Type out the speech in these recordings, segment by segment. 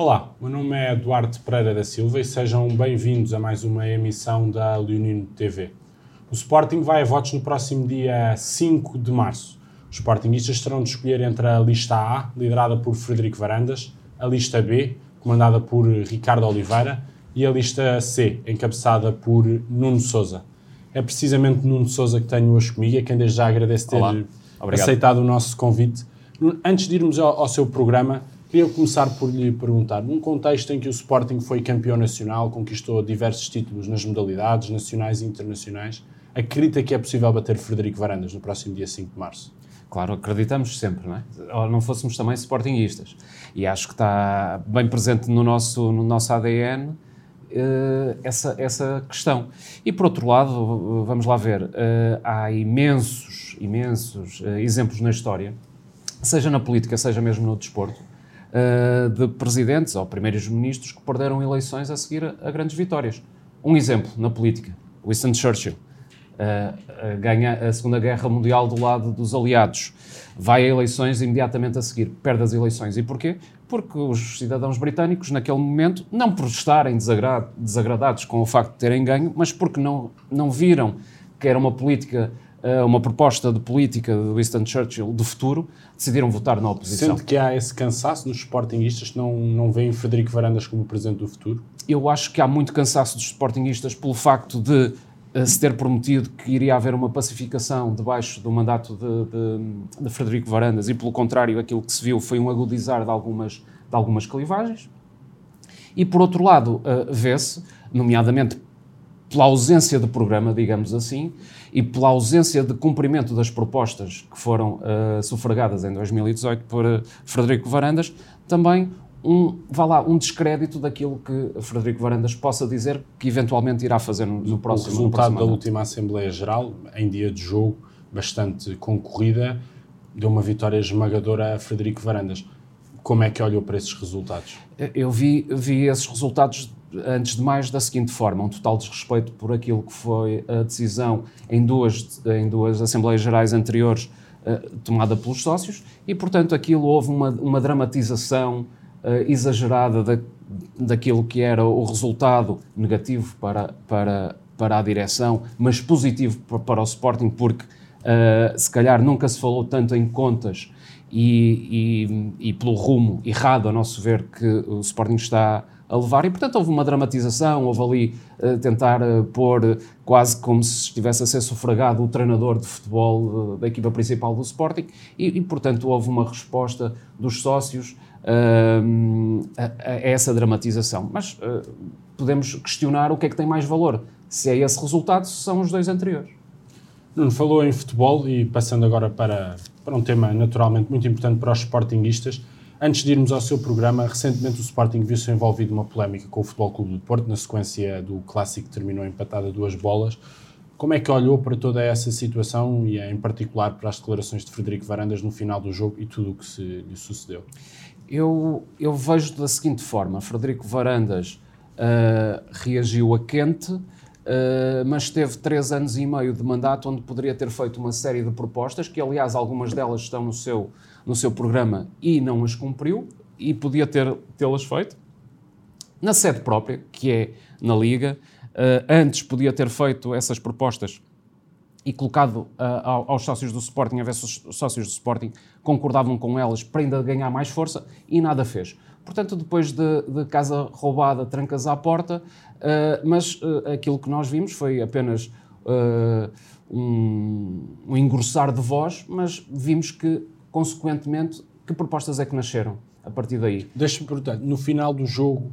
Olá, meu nome é Eduardo Pereira da Silva e sejam bem-vindos a mais uma emissão da Leonino TV. O Sporting vai a votos no próximo dia 5 de março. Os Sportingistas terão de escolher entre a lista A, liderada por Frederico Varandas, a lista B, comandada por Ricardo Oliveira, e a lista C, encabeçada por Nuno Souza. É precisamente Nuno Souza que tenho hoje comigo, a quem desde já agradeço ter aceitado o nosso convite. Antes de irmos ao, ao seu programa, queria começar por lhe perguntar, num contexto em que o Sporting foi campeão nacional, conquistou diversos títulos nas modalidades nacionais e internacionais, acredita que é possível bater Frederico Varandas no próximo dia 5 de março? Claro, acreditamos sempre, não é? Ou não fôssemos também sportinguistas. E acho que está bem presente no nosso, no nosso ADN eh, essa, essa questão. E por outro lado, vamos lá ver, uh, há imensos, imensos uh, exemplos na história, seja na política, seja mesmo no desporto, de presidentes ou primeiros ministros que perderam eleições a seguir a, grandes vitórias. Um exemplo na política, Winston Churchill uh, ganha a Segunda Guerra Mundial do lado dos aliados, vai a eleições imediatamente a seguir, perde as eleições. E porquê? Porque os cidadãos britânicos, naquele momento, não por estarem desagrad desagradados com o facto de terem ganho, mas porque não, não viram que era uma política uma proposta de política de Winston Churchill do futuro, decidiram votar na oposição. Sente que há esse cansaço nos sportinguistas que não, não veem Frederico Varandas como presidente do futuro? Eu acho que há muito cansaço dos sportinguistas pelo facto de se ter prometido que iria haver uma pacificação debaixo do mandato de, de, de, Frederico Varandas e, pelo contrário, aquilo que se viu foi um agudizar de algumas, de algumas clivagens. E, por outro lado, uh, vê-se, nomeadamente pela ausência de programa, digamos assim, e pela ausência de cumprimento das propostas que foram uh, sufragadas em 2018 por uh, Frederico Varandas, também um, vá lá, um descrédito daquilo que Frederico Varandas possa dizer que eventualmente irá fazer no, no próximo O resultado da última Assembleia Geral, em dia de jogo, bastante concorrida, deu uma vitória esmagadora a Frederico Varandas. Como é que olhou para esses resultados? Eu vi, vi esses resultados, antes de mais, da seguinte forma: um total desrespeito por aquilo que foi a decisão em duas, em duas Assembleias Gerais anteriores eh, tomada pelos sócios, e, portanto, aquilo houve uma, uma dramatização uh, exagerada da, daquilo que era o resultado negativo para, para, para a direção, mas positivo para, para o Sporting, porque uh, se calhar nunca se falou tanto em contas e, e, e, pelo rumo errado, a nosso ver, que o Sporting está a levar, e portanto houve uma dramatização, houve ali uh, tentar uh, pôr quase como se estivesse a ser sufragado o treinador de futebol uh, da equipa principal do Sporting, e, e portanto houve uma resposta dos sócios a, a, essa dramatização. Mas podemos questionar o que é que tem mais valor. Se é esse resultado, se são os dois anteriores. Nuno falou em futebol e passando agora para, para um tema naturalmente muito importante para os sportinguistas. Antes de irmos ao seu programa, recentemente o Sporting viu-se envolvido numa polémica com o Futebol Clube do Porto, na sequência do clássico que terminou empatado a duas bolas. Como é que olhou para toda essa situação e, em particular, para as declarações de Frederico Varandas no final do jogo e tudo o que se lhe sucedeu? Eu, eu vejo da seguinte forma: Frederico Varandas uh, reagiu a quente, uh, mas teve três anos e meio de mandato onde poderia ter feito uma série de propostas, que aliás algumas delas estão no seu, no seu programa e não as cumpriu, e podia ter, tê-las feito na sede própria, que é na Liga. Uh, antes podia ter feito essas propostas e colocado uh, aos sócios do Sporting, a ver se os sócios do Sporting concordavam com elas para ainda ganhar mais força e nada fez. Portanto, depois de, de casa roubada, trancas à porta, uh, mas aquilo que nós vimos foi apenas um, um engrossar de voz, mas vimos que, consequentemente, que propostas é que nasceram a partir daí? Deixa-me perguntar, no final do jogo,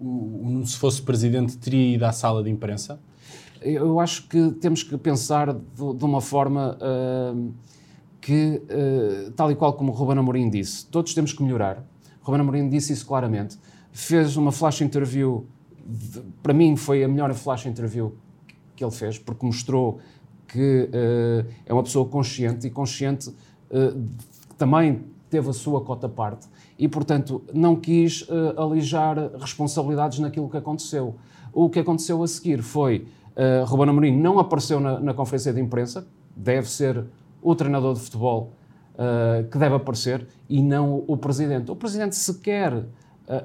o, se fosse presidente, teria ido à sala de imprensa? eu acho que temos que pensar de, de uma forma uh, que, uh, tal e qual como o Ruben Amorim disse, todos temos que melhorar. Ruben Amorim disse isso claramente. Fez uma flash interview, de, para mim foi a melhor flash interview que ele fez, porque mostrou que uh, é uma pessoa consciente e consciente também teve a sua cota parte e, portanto, não quis alijar responsabilidades naquilo que aconteceu. O que aconteceu a seguir foi Uh, Ruben Amorim não apareceu na, na, conferência de imprensa, deve ser o treinador de futebol uh, que deve aparecer e não o presidente. O presidente sequer uh,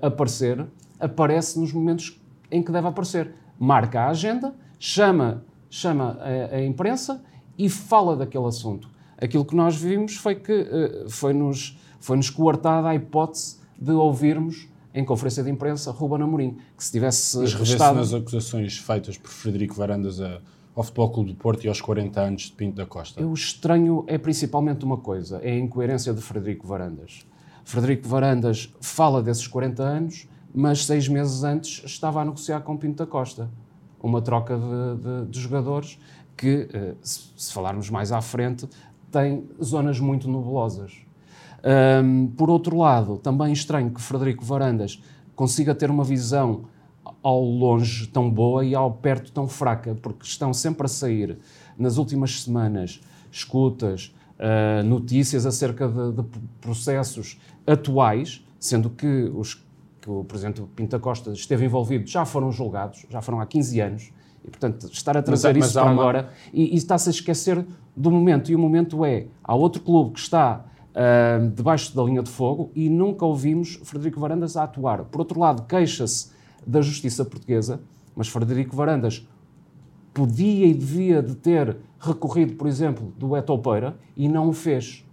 aparecer, aparece nos momentos em que deve aparecer. Marca a agenda, chama, chama a, a imprensa e fala daquele assunto. Aquilo que nós vimos foi que uh, foi-nos foi-nos coartada a hipótese de ouvirmos em conferência de imprensa Ruben Amorim, que se tivesse Mas estado... nas acusações feitas por Frederico Varandas a, ao Futebol Clube do Porto e aos 40 anos de Pinto da Costa? Eu estranho é principalmente uma coisa, é a incoerência de Frederico Varandas. Frederico Varandas fala desses 40 anos, mas seis meses antes estava a negociar com Pinto da Costa. Uma troca de, de, de jogadores que, eh, se falarmos mais à frente, tem zonas muito nebulosas. Um, por outro lado, também estranho que Frederico Varandas consiga ter uma visão ao longe tão boa e ao perto tão fraca, porque estão sempre a sair nas últimas semanas escutas, uh, notícias acerca de, de, processos atuais, sendo que os que o Presidente Pinta Costa esteve envolvido já foram julgados, já foram há 15 anos, e portanto estar a trazer mas, isso mas para uma... agora e, e está-se a esquecer do momento, e o momento é, há outro clube que está uh, debaixo da linha de fogo e nunca ouvimos Frederico Varandas a atuar. Por outro lado, queixa-se da justiça portuguesa, mas Frederico Varandas podia e devia de ter recorrido, por exemplo, do Etopeira e não o fez.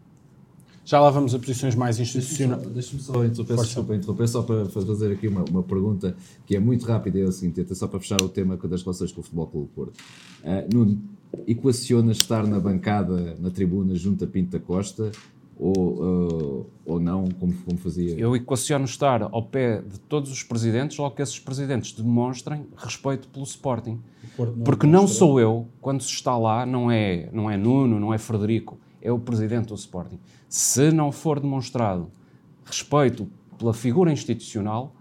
Já lá vamos a posições mais institucionais. Deixa-me só, deixa interromper, desculpa, interromper, só para fazer aqui uma, uma pergunta que é muito rápida, é o seguinte, até só para fechar o tema das relações com o Futebol Clube Porto. Uh, Nuno, equacionas estar na bancada, na tribuna, junto a Pinto da Costa, ou, uh, ou não, como, como fazia? Eu equaciono estar ao pé de todos os presidentes ou que esses presidentes demonstrem respeito pelo Sporting. Não Porque não sou eu, quando se está lá, não é, não é Nuno, não é Frederico, é o presidente do Sporting. Se não for demonstrado respeito pela figura institucional,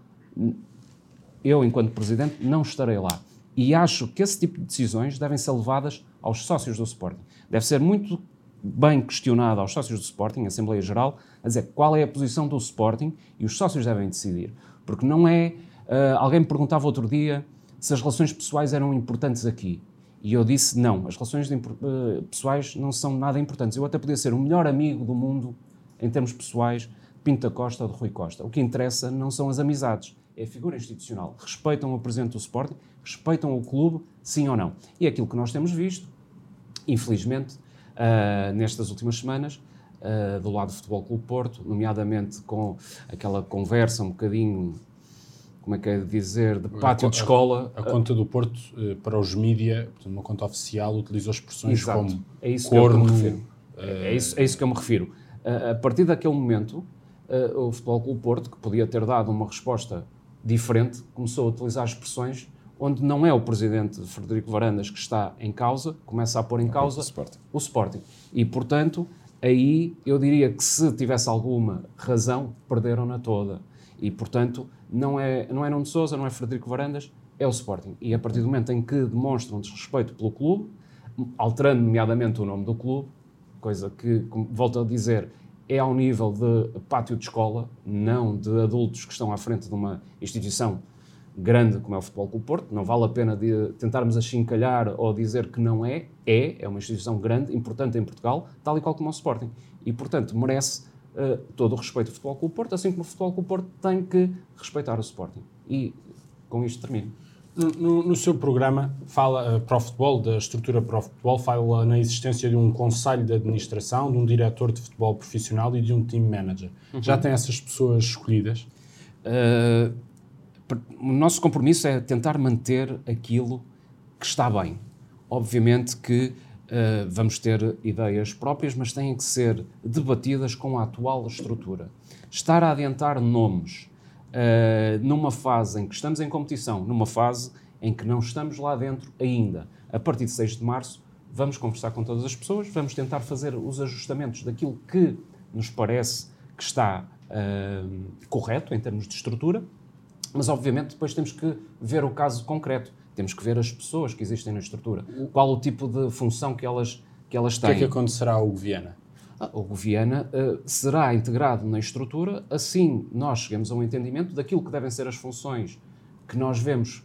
eu, enquanto presidente, não estarei lá. E acho que esse tipo de decisões devem ser levadas aos sócios do Sporting. Deve ser muito bem questionado aos sócios do Sporting, Assembleia Geral, a dizer qual é a posição do Sporting e os sócios devem decidir. Porque não é. Uh, alguém me perguntava outro dia se as relações pessoais eram importantes aqui. E eu disse não, as relações de, uh, pessoais não são nada importantes. Eu até podia ser o melhor amigo do mundo, em termos pessoais, Pinto da Costa ou de Rui Costa. O que interessa não são as amizades, é a figura institucional. Respeitam o presidente do Sporting, respeitam o clube, sim ou não. E é aquilo que nós temos visto, infelizmente, uh, nestas últimas semanas, uh, do lado do Futebol Clube Porto, nomeadamente com aquela conversa um bocadinho, como é que é de dizer, de pátio a, de escola. A, a, conta do Porto, uh, para os mídia, uma conta oficial, utilizou expressões Exato. como é isso corno... Que eu me refiro. É, isso, é isso que eu me refiro. a partir daquele momento, o Futebol Clube Porto, que podia ter dado uma resposta diferente, começou a utilizar expressões onde não é o presidente Frederico Varandas que está em causa, começa a pôr em causa o Sporting. o Sporting. E, portanto, aí eu diria que se tivesse alguma razão, perderam-na toda. E, portanto, não é, não é Nuno Sousa, não é Frederico Varandas, é o Sporting. E a partir do momento em que demonstram desrespeito pelo clube, alterando nomeadamente o nome do clube, coisa que, volto a dizer, é ao nível de pátio de escola, não de adultos que estão à frente de uma instituição grande como é o Futebol Clube Porto, não vale a pena de tentarmos achincalhar ou dizer que não é, é, é uma instituição grande, importante em Portugal, tal e qual como o Sporting. E, portanto, merece uh, todo o respeito do Futebol Clube Porto, assim como o Futebol Clube Porto tem que respeitar o Sporting. E com isto termino. No, no, seu programa, fala uh, para o futebol, da estrutura para o futebol, fala na existência de um conselho de administração, de um diretor de futebol profissional e de um team manager. Uhum. Já tem essas pessoas escolhidas? Uh, o nosso compromisso é tentar manter aquilo que está bem. Obviamente que uh, vamos ter ideias próprias, mas têm que ser debatidas com a atual estrutura. Estar a adiantar nomes uh, numa fase em que estamos em competição, numa fase em que não estamos lá dentro ainda, a partir de 6 de março, vamos conversar com todas as pessoas, vamos tentar fazer os ajustamentos daquilo que nos parece que está uh, correto em termos de estrutura mas, obviamente, depois temos que ver o caso concreto. Temos que ver as pessoas que existem na estrutura. Qual o tipo de função que elas, que elas têm. O que é que acontecerá ao Goviana? Ah, o Goviana uh, será integrado na estrutura, assim nós chegamos a um entendimento daquilo que devem ser as funções que nós vemos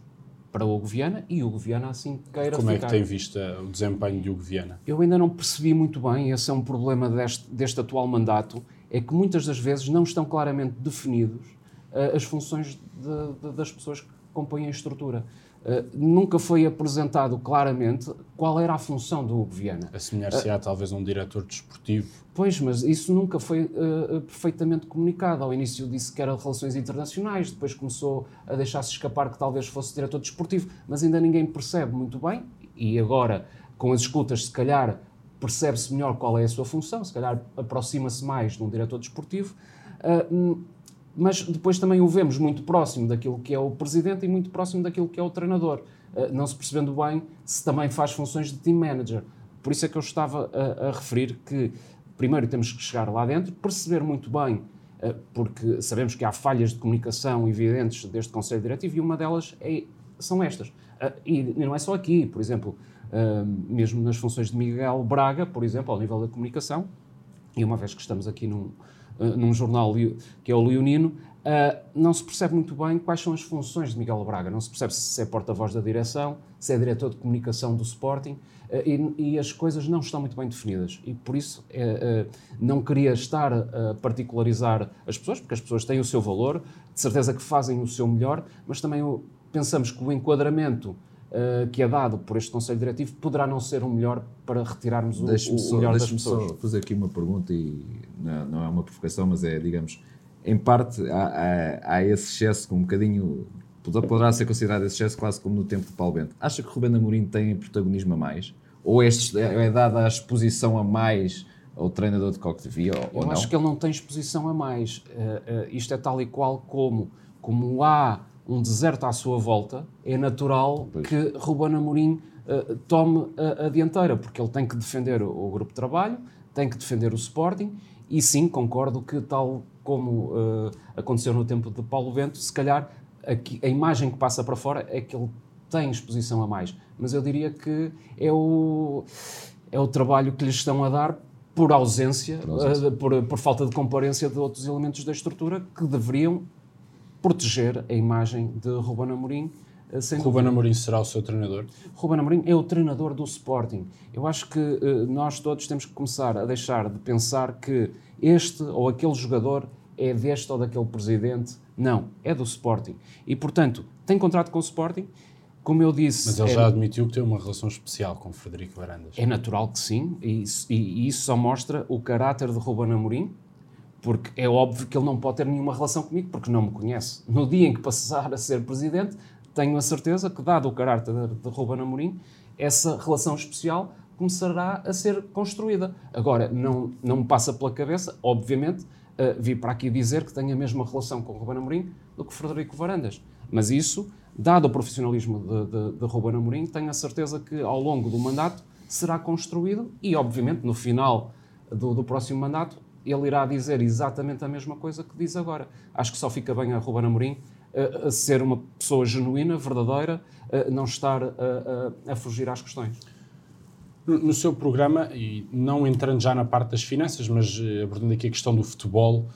para o Viana e o Viana assim queira Como ficar. é que tem visto o desempenho de Hugo Viana? Eu ainda não percebi muito bem, esse é um problema deste, deste atual mandato, é que muitas das vezes não estão claramente definidos uh, as funções de, de, das pessoas que compõem a estrutura. Uh, nunca foi apresentado claramente qual era a função do Hugo Viana. Assemelhar-se-á uh, talvez a um diretor desportivo. Pois, mas isso nunca foi uh, perfeitamente comunicado. Ao início disse que era relações internacionais, depois começou a deixar-se escapar que talvez fosse diretor desportivo, mas ainda ninguém percebe muito bem. E agora, com as escutas, se calhar percebe-se melhor qual é a sua função, se calhar aproxima-se mais de um diretor desportivo. Uh, mas depois também o vemos muito próximo daquilo que é o presidente e muito próximo daquilo que é o treinador, eh, não se percebendo bem se também faz funções de team manager. Por isso é que eu estava a, a referir que primeiro temos que chegar lá dentro, perceber muito bem, eh, porque sabemos que há falhas de comunicação evidentes deste Conselho Diretivo e uma delas é, são estas. Eh, e não é só aqui, por exemplo, mesmo nas funções de Miguel Braga, por exemplo, ao nível da comunicação, e uma vez que estamos aqui num, num jornal que é o Leonino, uh, não se percebe muito bem quais são as funções de Miguel Braga. Não se percebe se é porta-voz da direção, se é diretor de comunicação do Sporting, uh, e, e, as coisas não estão muito bem definidas. E por isso uh, não queria estar a particularizar as pessoas, porque as pessoas têm o seu valor, de certeza que fazem o seu melhor, mas também pensamos que o enquadramento uh, que é dado por este Conselho Diretivo poderá não ser o melhor para retirarmos o, o só, melhor das pessoas. só fazer aqui uma pergunta, e não, não, é uma provocação, mas é, digamos, em parte há, há, há esse excesso com um bocadinho poderá ser considerado esse excesso quase como no tempo de Paulo Bento. Acha que Rubén Amorim tem protagonismo a mais? Ou é, é dada a exposição a mais ao treinador de Coque de Via ou, Eu não? acho que ele não tem exposição a mais. Uh, uh, isto é tal e qual como, como há um deserto à sua volta, é natural pois. que Ruben Amorim uh, tome a, a, dianteira, porque ele tem que defender o, o, grupo de trabalho, tem que defender o Sporting, e sim, concordo que tal como uh, aconteceu no tempo de Paulo Vento, se calhar a, a imagem que passa para fora é que ele tem exposição a mais. Mas eu diria que é o, é o trabalho que lhes estão a dar por ausência, por, ausência. Uh, por, por falta de comparência de outros elementos da estrutura que deveriam proteger a imagem de Ruben Amorim. Eh, sem Ruben Amorim será o seu treinador? Ruben Amorim é o treinador do Sporting. Eu acho que uh, nós todos temos que começar a deixar de pensar que este ou aquele jogador é deste ou daquele presidente. Não, é do Sporting. E, portanto, tem contrato com o Sporting. Como eu disse. Mas ele é, já admitiu que tem uma relação especial com Frederico Varandas. É natural que sim, e isso, e, e isso só mostra o caráter de Ruben Amorim, porque é óbvio que ele não pode ter nenhuma relação comigo, porque não me conhece. No dia em que passar a ser presidente, tenho a certeza que, dado o caráter de Ruben Amorim, essa relação especial começará a ser construída. Agora, não, não me passa pela cabeça, obviamente, uh, vir para aqui dizer que tenho a mesma relação com Ruben Amorim do que Frederico Varandas. Mas isso, dado o profissionalismo de, de, de Ruben Amorim, tenho a certeza que ao longo do mandato será construído e, obviamente, no final do, do próximo mandato, ele irá dizer exatamente a mesma coisa que diz agora. Acho que só fica bem a Ruben Amorim uh, a ser uma pessoa genuína, verdadeira, uh, não estar uh, a fugir às questões. No, no, seu programa, e não entrando já na parte das finanças, mas abordando aqui a questão do futebol,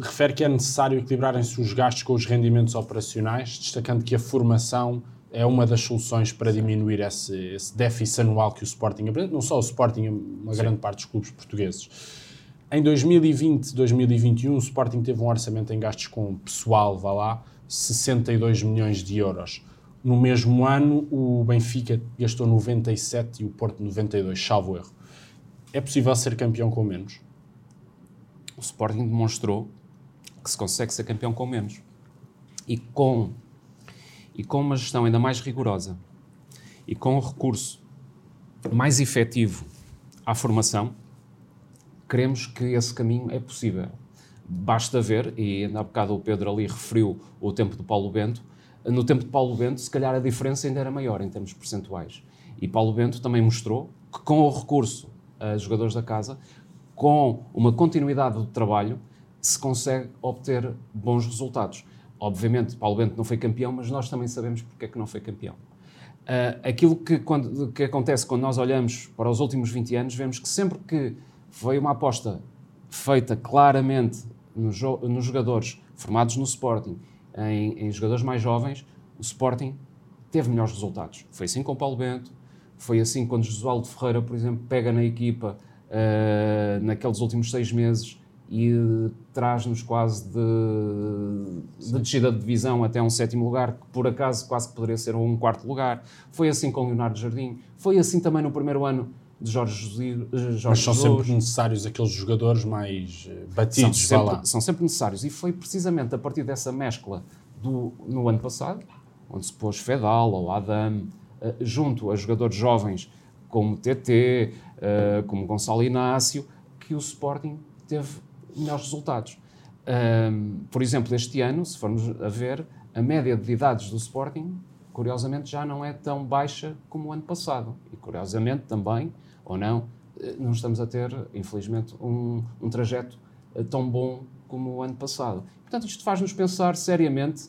refere que é necessário equilibrarem-se os gastos com os rendimentos operacionais, destacando que a formação é uma das soluções para diminuir esse, esse déficit anual que o Sporting apresenta, não só o Sporting, uma Sim. grande parte dos clubes portugueses. Em 2020, 2021, o Sporting teve um orçamento em gastos com pessoal, vá lá, 62 milhões de euros. No mesmo ano, o Benfica gastou 97 e o Porto 92, salvo erro. É possível ser campeão com menos? O Sporting demonstrou que se consegue ser campeão com menos. E com, e com uma gestão ainda mais rigorosa e com um recurso mais efetivo à formação, Queremos que esse caminho é possível. Basta ver, e há bocado o Pedro ali referiu o tempo de Paulo Bento, no tempo de Paulo Bento, se calhar a diferença ainda era maior em termos percentuais. E Paulo Bento também mostrou que com o recurso a jogadores da casa, com uma continuidade do trabalho, se consegue obter bons resultados. Obviamente, Paulo Bento não foi campeão, mas nós também sabemos porque é que não foi campeão. Uh, aquilo que, quando, que acontece quando nós olhamos para os últimos 20 anos, vemos que sempre que foi uma aposta feita claramente nos, nos jogadores formados no Sporting, em, em, jogadores mais jovens, o Sporting teve melhores resultados. Foi assim com o Paulo Bento, foi assim quando Josualdo Ferreira, por exemplo, pega na equipa uh, naqueles últimos seis meses e traz-nos quase de, de descida de divisão até um sétimo lugar, que por acaso quase poderia ser um quarto lugar. Foi assim com Leonardo Jardim, foi assim também no primeiro ano de Jorge, Jorge Mas são sempre necessários aqueles jogadores mais eh, batidos, são sempre, são sempre necessários. E foi precisamente a partir dessa mescla do, no ano passado, onde se pôs Fedal ou Adam, uh, junto a jogadores jovens como TT, como Gonçalo Inácio, que o Sporting teve melhores resultados. Por exemplo, este ano, se formos a ver, a média de idades do Sporting, curiosamente, já não é tão baixa como o ano passado. E curiosamente também, ou não, eh, não estamos a ter, infelizmente, um, um trajeto eh, tão bom como o ano passado. Portanto, isto faz-nos pensar seriamente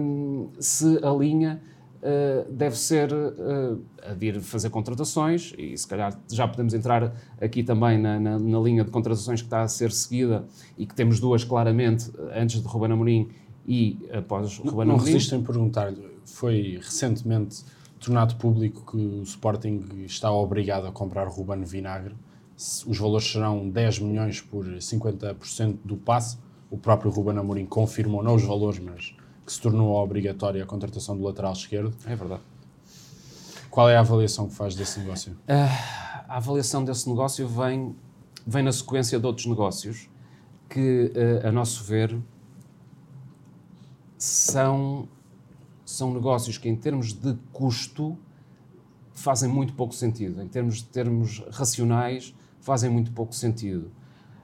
um, se a linha uh, deve ser uh, a vir fazer contratações, e se calhar já podemos entrar aqui também na, na, na, linha de contratações que está a ser seguida e que temos duas claramente antes de Ruben Amorim e após Ruben Amorim. Não resistem em perguntar-lhe, foi recentemente tornado público que o Sporting está obrigado a comprar Ruben Vinagre. Os valores serão 10 milhões por 50% do passe. O próprio Ruben Amorim confirmou, não os valores, mas que se tornou obrigatória a contratação do lateral esquerdo. É verdade. Qual é a avaliação que faz desse negócio? Uh, a avaliação desse negócio vem, vem na sequência de outros negócios que, uh, a nosso ver, são, são negócios que, em termos de custo, fazem muito pouco sentido. Em termos de termos racionais, fazem muito pouco sentido.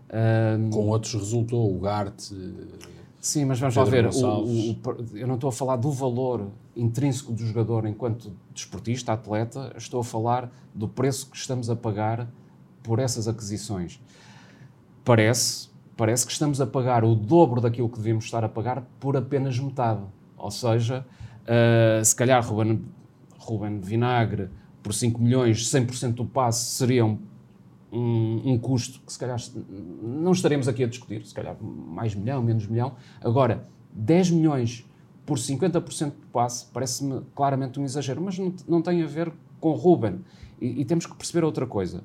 Uh, Com outros resultou o GART Sim, mas vamos lá ver. O, o, eu não estou a falar do valor intrínseco do jogador enquanto desportista, atleta, estou a falar do preço que estamos a pagar por essas aquisições. Parece, parece que estamos a pagar o dobro daquilo que devíamos estar a pagar por apenas metade. Ou seja, uh, se calhar Ruben, Ruben Vinagre por 5 milhões, 100% do passe seriam um, um, custo que se calhar não estaremos aqui a discutir, se calhar mais milhão, menos milhão. Agora, 10 milhões por 50% do passe parece-me claramente um exagero, mas não, não tem a ver com Ruben. E, e temos que perceber outra coisa.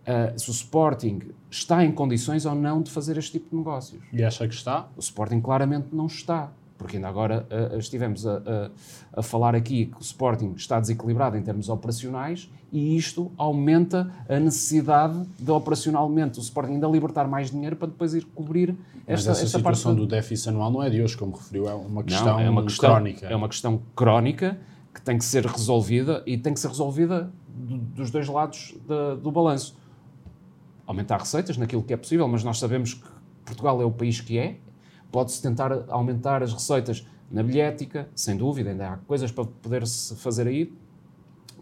Uh, se o Sporting está em condições ou não de fazer este tipo de negócios. E acha que está? O Sporting claramente não está porque ainda agora uh, estivemos a, a, a, falar aqui que o Sporting está desequilibrado em termos operacionais e isto aumenta a necessidade de operacionalmente o Sporting ainda libertar mais dinheiro para depois ir cobrir esta, Mas essa esta situação parte do déficit anual não é de hoje, como referiu, é uma questão, não, é uma questão crónica. É uma questão crónica que tem que ser resolvida e tem que ser resolvida do, dos dois lados de, do balanço. Aumentar receitas naquilo que é possível, mas nós sabemos que Portugal é o país que é, Pode-se tentar aumentar as receitas na bilhética, sem dúvida, ainda há coisas para poder-se fazer aí.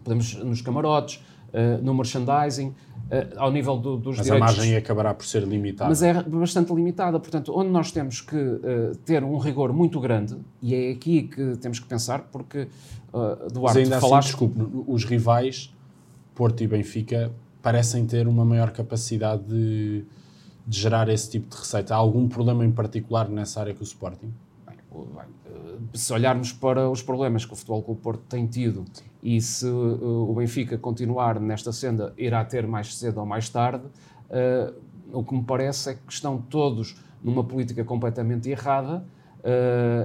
Podemos nos camarotes, uh, no merchandising, uh, ao nível do, dos mas direitos. Mas a margem acabará por ser limitada. Mas é bastante limitada. Portanto, onde nós temos que uh, ter um rigor muito grande, e é aqui que temos que pensar, porque, uh, Duarte, mas ainda assim, falaste... Assim, desculpe, os rivais, Porto e Benfica, parecem ter uma maior capacidade de de gerar esse tipo de receita? Há algum problema em particular nessa área com o Sporting? Bem, se olharmos para os problemas que o Futebol Clube Porto tem tido e se uh, o Benfica continuar nesta senda, irá ter mais cedo ou mais tarde, uh, o que me parece é que estão todos numa política completamente errada,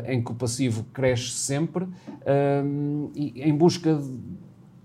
em que o passivo cresce sempre e em busca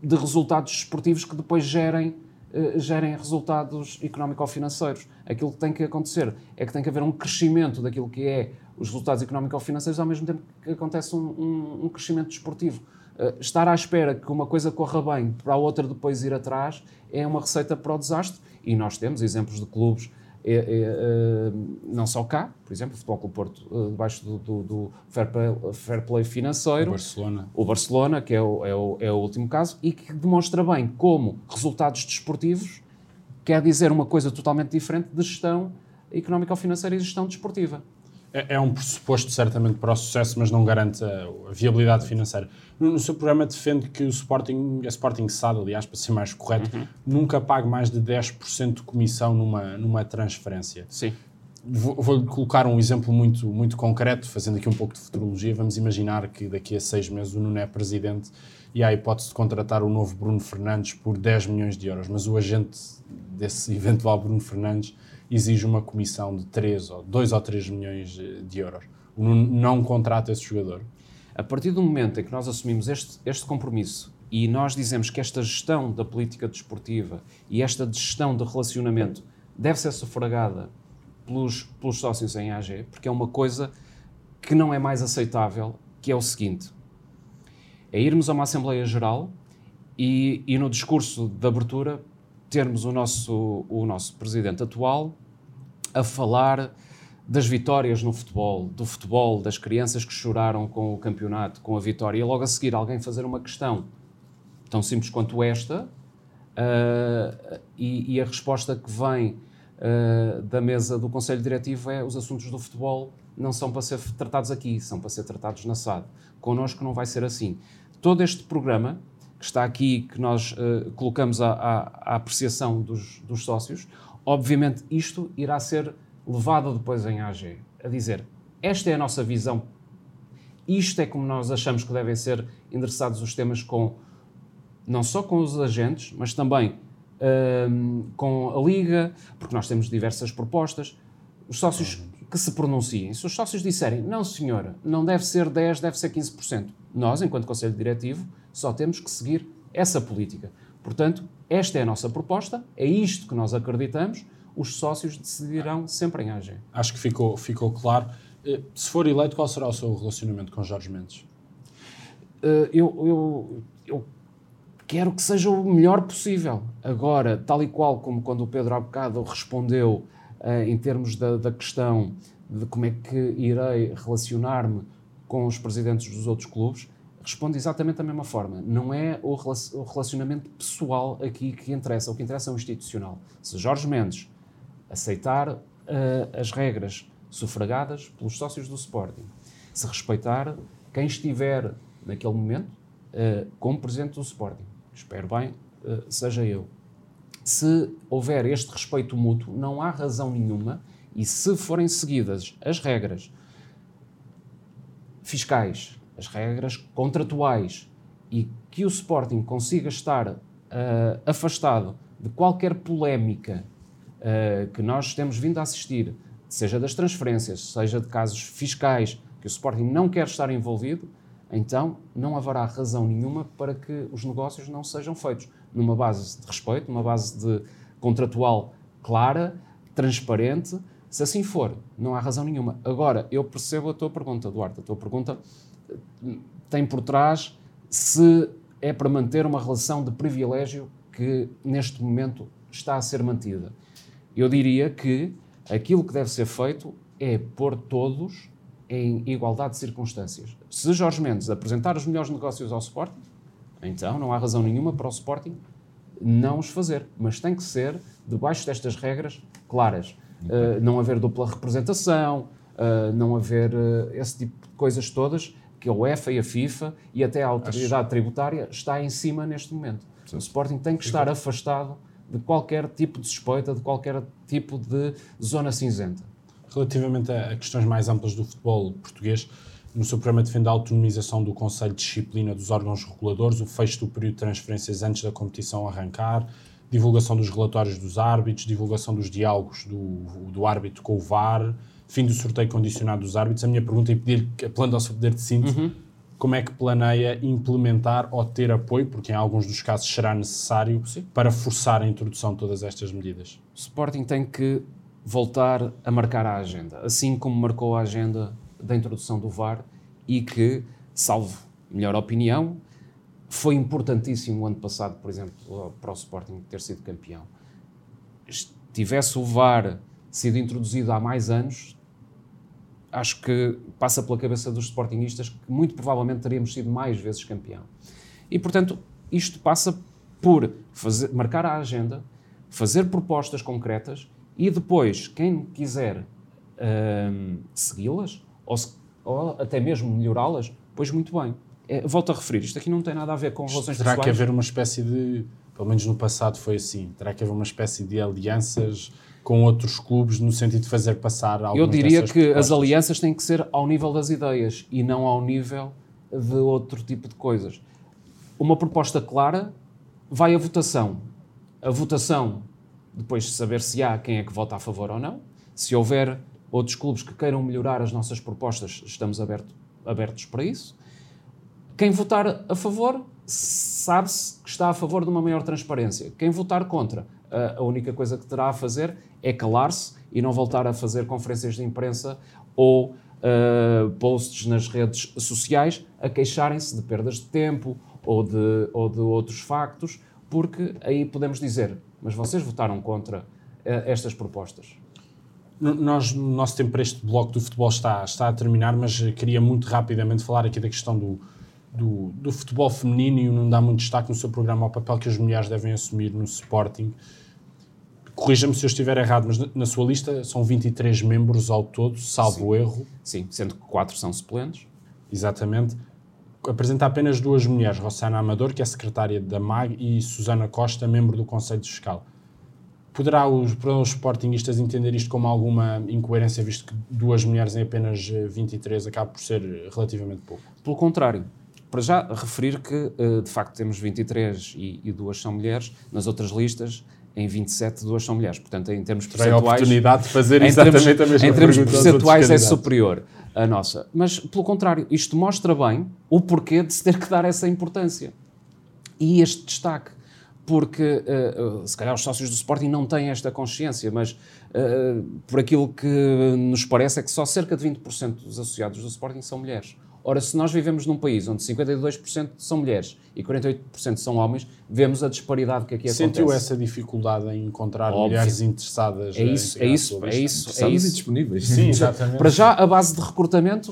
de, resultados esportivos que depois gerem eh, gerem resultados económico-financeiros. Aquilo que tem que acontecer é que tem que haver um crescimento daquilo que é os resultados económico-financeiros, ao mesmo tempo que acontece um, um, um crescimento desportivo. Uh, estar à espera que uma coisa corra bem para a outra depois ir atrás é uma receita para o desastre. E nós temos exemplos de clubes é, é, é, não só cá, por exemplo, o Futebol Clube Porto, uh, debaixo do, do, do fair, play, fair, play, financeiro. O Barcelona. O Barcelona, que é o, é, o, é o último caso, e que demonstra bem como resultados desportivos quer dizer uma coisa totalmente diferente de gestão económico-financeira e gestão desportiva. É, é, um pressuposto, certamente, para o sucesso, mas não garante a, a viabilidade financeira. No, no, seu programa defende que o Sporting, a Sporting SAD, aliás, para ser mais correto, uhum. nunca pague mais de 10% de comissão numa, numa transferência. Sim. Vou-lhe colocar um exemplo muito, muito concreto, fazendo aqui um pouco de futurologia. Vamos imaginar que daqui a seis meses o Nuno é presidente e há a hipótese de contratar o novo Bruno Fernandes por 10 milhões de euros, mas o agente desse eventual Bruno Fernandes exige uma comissão de 3 ou 2 ou 3 milhões de euros. O Nuno não contrata esse jogador. A partir do momento em que nós assumimos este, este compromisso e nós dizemos que esta gestão da política desportiva e esta gestão de relacionamento deve ser sufragada pelos, pelos sócios em AG, porque é uma coisa que não é mais aceitável, que é o seguinte, é irmos a uma Assembleia Geral e, e no discurso de abertura termos o nosso, o nosso presidente atual a falar das vitórias no futebol, do futebol, das crianças que choraram com o campeonato, com a vitória, e logo a seguir alguém fazer uma questão tão simples quanto esta, uh, e, e, a resposta que vem uh, da mesa do Conselho Diretivo é os assuntos do futebol não são para ser tratados aqui, são para ser tratados na SAD. Connosco não vai ser assim. Todo este programa que está aqui, que nós uh, colocamos à, à, à apreciação dos, dos, sócios, obviamente isto irá ser levado depois em AG, a dizer, esta é a nossa visão, isto é como nós achamos que devem ser endereçados os temas com, não só com os agentes, mas também uh, com a Liga, porque nós temos diversas propostas, os sócios que se pronunciem. Se os sócios disserem, não senhora, não deve ser 10, deve ser 15%, nós, enquanto Conselho Diretivo, só temos que seguir essa política. Portanto, esta é a nossa proposta, é isto que nós acreditamos, os sócios decidirão sempre em AG. Acho que ficou, ficou claro. Eh, se for eleito, qual será o seu relacionamento com Jorge Mendes? Eh, eu, eu, eu quero que seja o melhor possível. Agora, tal e qual como quando o Pedro há bocado respondeu em termos da, da, questão de como é que irei relacionar-me com os presidentes dos outros clubes, responde exatamente da mesma forma. Não é o relacionamento pessoal aqui que interessa, o que interessa é o institucional. Se Jorge Mendes aceitar uh, as regras sufragadas pelos sócios do Sporting, se respeitar quem estiver naquele momento uh, como presidente do Sporting, espero bem, uh, seja eu. Se houver este respeito mútuo, não há razão nenhuma, e se forem seguidas as regras fiscais, as regras contratuais e que o Sporting consiga estar uh, afastado de qualquer polémica uh, que nós temos vindo a assistir, seja das transferências, seja de casos fiscais, que o Sporting não quer estar envolvido, então não haverá razão nenhuma para que os negócios não sejam feitos numa base de respeito, numa base de contratual clara, transparente. Se assim for, não há razão nenhuma. Agora, eu percebo a tua pergunta, Duarte. A tua pergunta tem por trás se é para manter uma relação de privilégio que neste momento está a ser mantida. Eu diria que aquilo que deve ser feito é pôr todos em igualdade de circunstâncias. Se Jorge Mendes apresentar os melhores negócios ao Sporting, então não há razão nenhuma para o Sporting não os fazer, mas tem que ser debaixo destas regras claras. Uh, não haver dupla representação, uh, não haver uh, esse tipo de coisas todas que a UEFA e a FIFA e até a autoridade Acho... tributária está em cima neste momento. Sim. O Sporting tem que estar afastado de qualquer tipo de suspeita, de qualquer tipo de zona cinzenta. Relativamente a questões mais amplas do futebol português, no seu programa defende a autonomização do Conselho de Disciplina dos órgãos reguladores, o fecho do período de transferências antes da competição arrancar, divulgação dos relatórios dos árbitros, divulgação dos diálogos do, do árbitro com o VAR, fim do sorteio condicionado dos árbitros. A minha pergunta é pedir, apelando ao seu poder de síntese, uhum. como é que planeia implementar ou ter apoio, porque em alguns dos casos será necessário, Sim. para forçar a introdução de todas estas medidas? O Sporting tem que voltar a marcar a agenda, assim como marcou a agenda da introdução do VAR e que, salvo melhor opinião, foi importantíssimo o ano passado, por exemplo, para o Sporting ter sido campeão. Se tivesse o VAR sido introduzido há mais anos, acho que passa pela cabeça dos sportingistas que muito provavelmente teríamos sido mais vezes campeão. E, portanto, isto passa por fazer, marcar a agenda, fazer propostas concretas e depois, quem quiser hum, segui-las ou, ou, até mesmo melhorá-las, pois muito bem. É, volto a referir, isto aqui não tem nada a ver com relações Terá pessoais. que haver uma espécie de, pelo menos no passado foi assim, terá que haver uma espécie de alianças com outros clubes no sentido de fazer passar algumas Eu diria que as propostas. alianças têm que ser ao nível das ideias e não ao nível de outro tipo de coisas. Uma proposta clara vai à votação. A votação, depois de saber se há quem é que vota a favor ou não. Se houver outros clubes que queiram melhorar as nossas propostas, estamos aberto, abertos para isso. Quem votar a favor sabe-se que está a favor de uma maior transparência. Quem votar contra, a, única coisa que terá a fazer é calar-se e não voltar a fazer conferências de imprensa ou uh, posts nas redes sociais a queixarem-se de perdas de tempo ou de, ou de outros factos, porque aí podemos dizer, mas vocês votaram contra uh, estas propostas. Nós, no nosso tempo para este bloco do futebol está, está a terminar, mas eh, queria muito rapidamente falar aqui da questão do, do, do futebol feminino e não dá muito destaque no seu programa ao papel que as mulheres devem assumir no Sporting. Corrija-me se eu estiver errado, mas na, na sua lista são 23 membros ao todo, salvo erro. Sim, sendo que quatro são suplentes. Exatamente. Apresenta apenas duas mulheres, Rossana Amador, que é secretária da MAG, e Susana Costa, membro do Conselho Fiscal. Poderá os, poderão os sportingistas entender isto como alguma incoerência, visto que duas mulheres em apenas eh, 23 acaba por ser eh, relativamente pouco? Pelo contrário, para já referir que eh, de facto temos 23 e, e duas são mulheres, nas outras listas, em 27, duas são mulheres. Portanto, em termos Terei a percentuais. oportunidade de fazer exatamente termos, a mesma Em termos percentuais é superior à nossa. Mas, pelo contrário, isto mostra bem o porquê de se ter que dar essa importância. E este destaque. Porque, eh, eh, se calhar, os sócios do Sporting não têm esta consciência, mas eh, por aquilo que nos parece é que só cerca de 20% dos associados do Sporting são mulheres. Ora, se nós vivemos num país onde 52% são mulheres e 48% são homens, vemos a disparidade que aqui Sentiu acontece. essa dificuldade em encontrar Óbvio. mulheres interessadas É isso, é a isso, é isso, é isso. disponíveis. Sim, exatamente. Para já, a base de recrutamento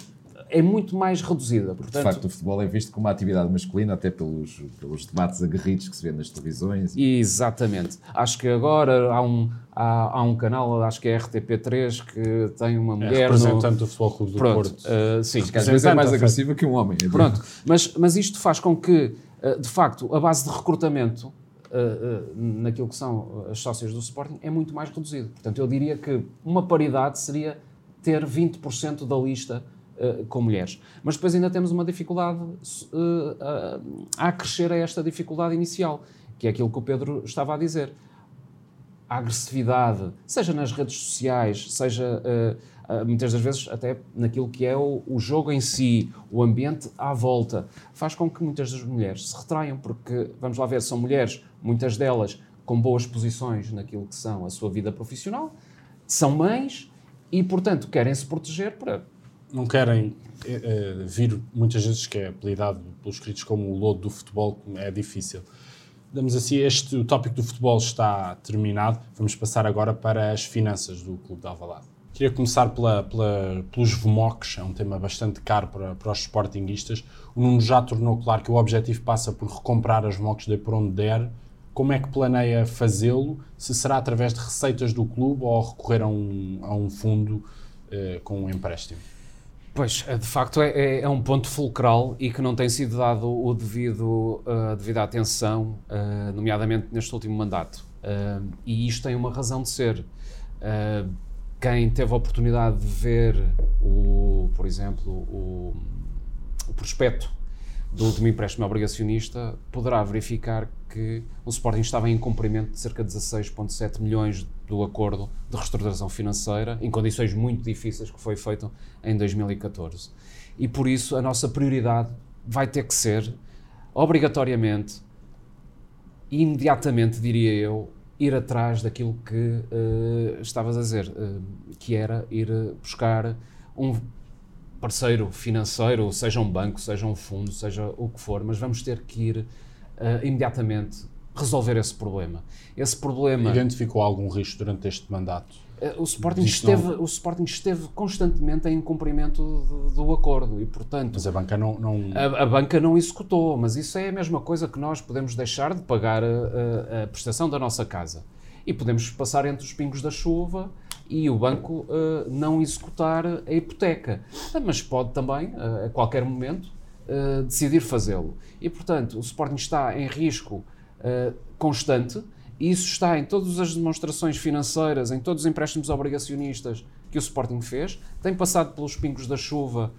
é muito mais reduzida. De Portanto, facto, o futebol é visto como uma atividade masculina, até pelos, pelos debates aguerridos que se vê nas televisões. Exatamente. Acho que agora há um, há, há um canal, acho que é RTP3, que tem uma É mulher no... representante do Futebol Clube do Pronto, Porto. uh, sim. Que às vezes é mais agressiva que um homem. Pronto, mas, mas isto faz com que, uh, de facto, a base de recrutamento uh, uh, naquilo que são as sócias do Sporting é muito mais reduzida. Portanto, eu diria que uma paridade seria ter 20% da lista uh, com mulheres. Mas depois ainda temos uma dificuldade uh, a, acrescer a esta dificuldade inicial, que é aquilo que o Pedro estava a dizer. A agressividade, seja nas redes sociais, seja uh, muitas das vezes até naquilo que é o, o jogo em si, o ambiente à volta, faz com que muitas das mulheres se retraiam, porque, vamos lá ver, são mulheres, muitas delas com boas posições naquilo que são a sua vida profissional, são mães e, portanto, querem se proteger para. Não querem eh, vir, muitas vezes, que é apelidado pelos críticos como o lodo do futebol, é difícil. Damos assim, este, o tópico do futebol está terminado. Vamos passar agora para as finanças do Clube de Alvalade. Queria começar pela, pela, pelos VMOCs, é um tema bastante caro para, para os sportinguistas. O Nuno já tornou claro que o objetivo passa por recomprar as VMOCs de por onde der. Como é que planeia fazê-lo? Se será através de receitas do clube ou recorrer a um, a um fundo eh, com um empréstimo? Pois, de facto, é, é- é um ponto fulcral e que não tem sido dado o devido, a devida atenção, uh, nomeadamente neste último mandato. Uh, e isto tem uma razão de ser. Uh, quem teve a oportunidade de ver, o, por exemplo, o, o prospecto do último empréstimo obrigacionista, poderá verificar que o Sporting estava em cumprimento de cerca de 16,7 milhões do acordo de reestruturação financeira, em condições muito difíceis que foi feito em 2014. E por isso a nossa prioridade vai ter que ser, obrigatoriamente, imediatamente, diria eu, ir atrás daquilo que eh, estavas a dizer, eh, que era ir buscar um parceiro financeiro, seja um banco, seja um fundo, seja o que for, mas vamos ter que ir eh, imediatamente resolver esse problema. Esse problema. Identificou algum risco durante este mandato? Eh, O Sporting, esteve, o Sporting esteve constantemente em cumprimento do, do acordo e, portanto, Mas a banca não. não... a, a banca não executou, mas isso é a mesma coisa que nós podemos deixar de pagar a, a- a prestação da nossa casa. E podemos passar entre os pingos da chuva e o banco eh, não executar a hipoteca. Ah, Mas pode também, eh, a qualquer momento, uh, decidir fazê-lo. E, portanto, o Sporting está em risco uh, constante e isso está em todas as demonstrações financeiras, em todos os empréstimos obrigacionistas que o Sporting fez. Tem passado pelos pingos da chuva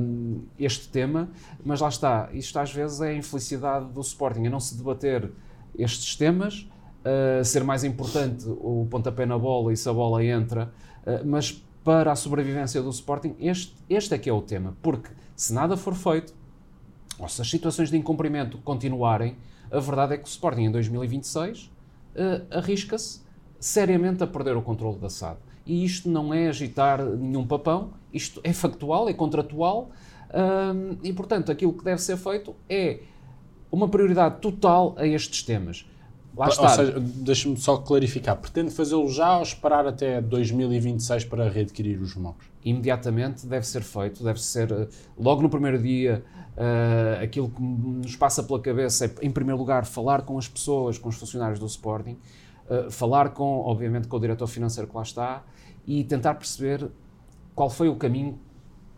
um, este tema, mas lá está. Isto às vezes é a infelicidade do Sporting, a não se debater estes temas, uh, ser mais importante o pontapé na bola e se a bola entra, uh, mas para a sobrevivência do Sporting, este, este é que é o tema. Porque se nada for feito, ou se as situações de incumprimento continuarem, a verdade é que o Sporting em 2026 uh, arrisca-se seriamente a perder o controle da SAD. E isto não é agitar nenhum papão, isto é factual, é contratual, uh, e portanto aquilo que deve ser feito é uma prioridade total a estes temas. Lá está. Ou seja, deixa-me só clarificar, pretende fazê-lo já ou esperar até 2026 para readquirir os MOCs? Imediatamente deve ser feito, deve ser eh, logo no primeiro dia. Uh, aquilo que nos passa pela cabeça é, em primeiro lugar, falar com as pessoas, com os funcionários do Sporting, uh, falar com, obviamente, com o diretor financeiro que lá está e tentar perceber qual foi o caminho,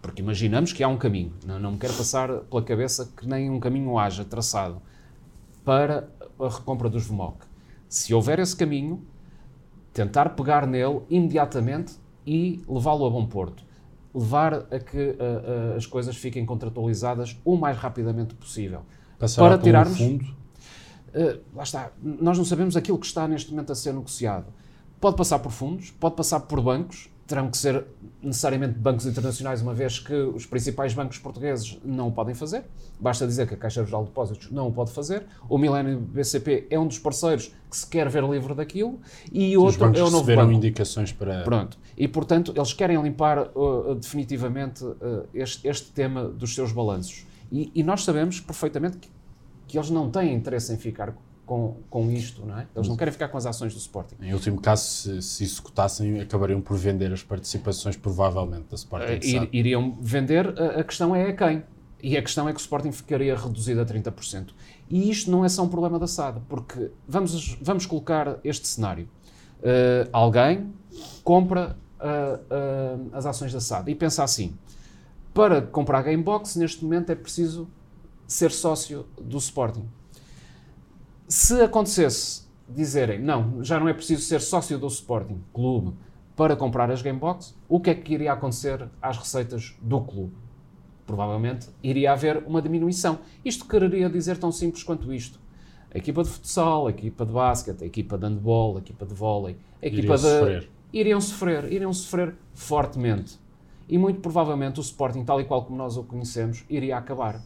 porque imaginamos que há um caminho, não, não me quero passar pela cabeça que nem um caminho haja traçado para a recompra dos VMOC. Se houver esse caminho, tentar pegar nele imediatamente e levá-lo a bom porto. Levar a que uh, uh, as coisas fiquem contratualizadas o mais rapidamente possível. Passar para tirarmos. Fundo. Uh, lá está. Nós não sabemos aquilo que está neste momento a ser negociado. Pode passar por fundos, pode passar por bancos, terão que ser necessariamente bancos internacionais, uma vez que os principais bancos portugueses não o podem fazer. Basta dizer que a Caixa Geral de Depósitos não o pode fazer. O Milênio BCP é um dos parceiros que se quer ver livre daquilo e outro é o novo banco. indicações para... Pronto. E, portanto, eles querem limpar uh, definitivamente uh, este, este, tema dos seus balanços. E, e nós sabemos perfeitamente que, que eles não têm interesse em ficar com, com isto, não é? Eles não querem ficar com as ações do Sporting. Em último caso, se, se executassem, acabariam por vender as participações, provavelmente, da Sporting. Uh, ir, iriam vender, a, a, questão é a quem. E a questão é que o Sporting ficaria reduzido a 30%. E isto não é só um problema da SAD, porque vamos, vamos colocar este cenário. Uh, alguém compra uh, as ações da SAD e pensa assim, para comprar a Gamebox, neste momento é preciso ser sócio do Sporting. Se acontecesse dizerem, não, já não é preciso ser sócio do Sporting Clube para comprar as Gamebox, o que é que iria acontecer às receitas do clube? Provavelmente iria haver uma diminuição. Isto quereria dizer tão simples quanto isto. A equipa de futsal, a equipa de basquete, a equipa de handball, a equipa de vôlei, a equipa iriam de... Sofrer. Iriam sofrer. Iriam sofrer fortemente. E muito provavelmente o Sporting, tal e qual como nós o conhecemos, iria acabar.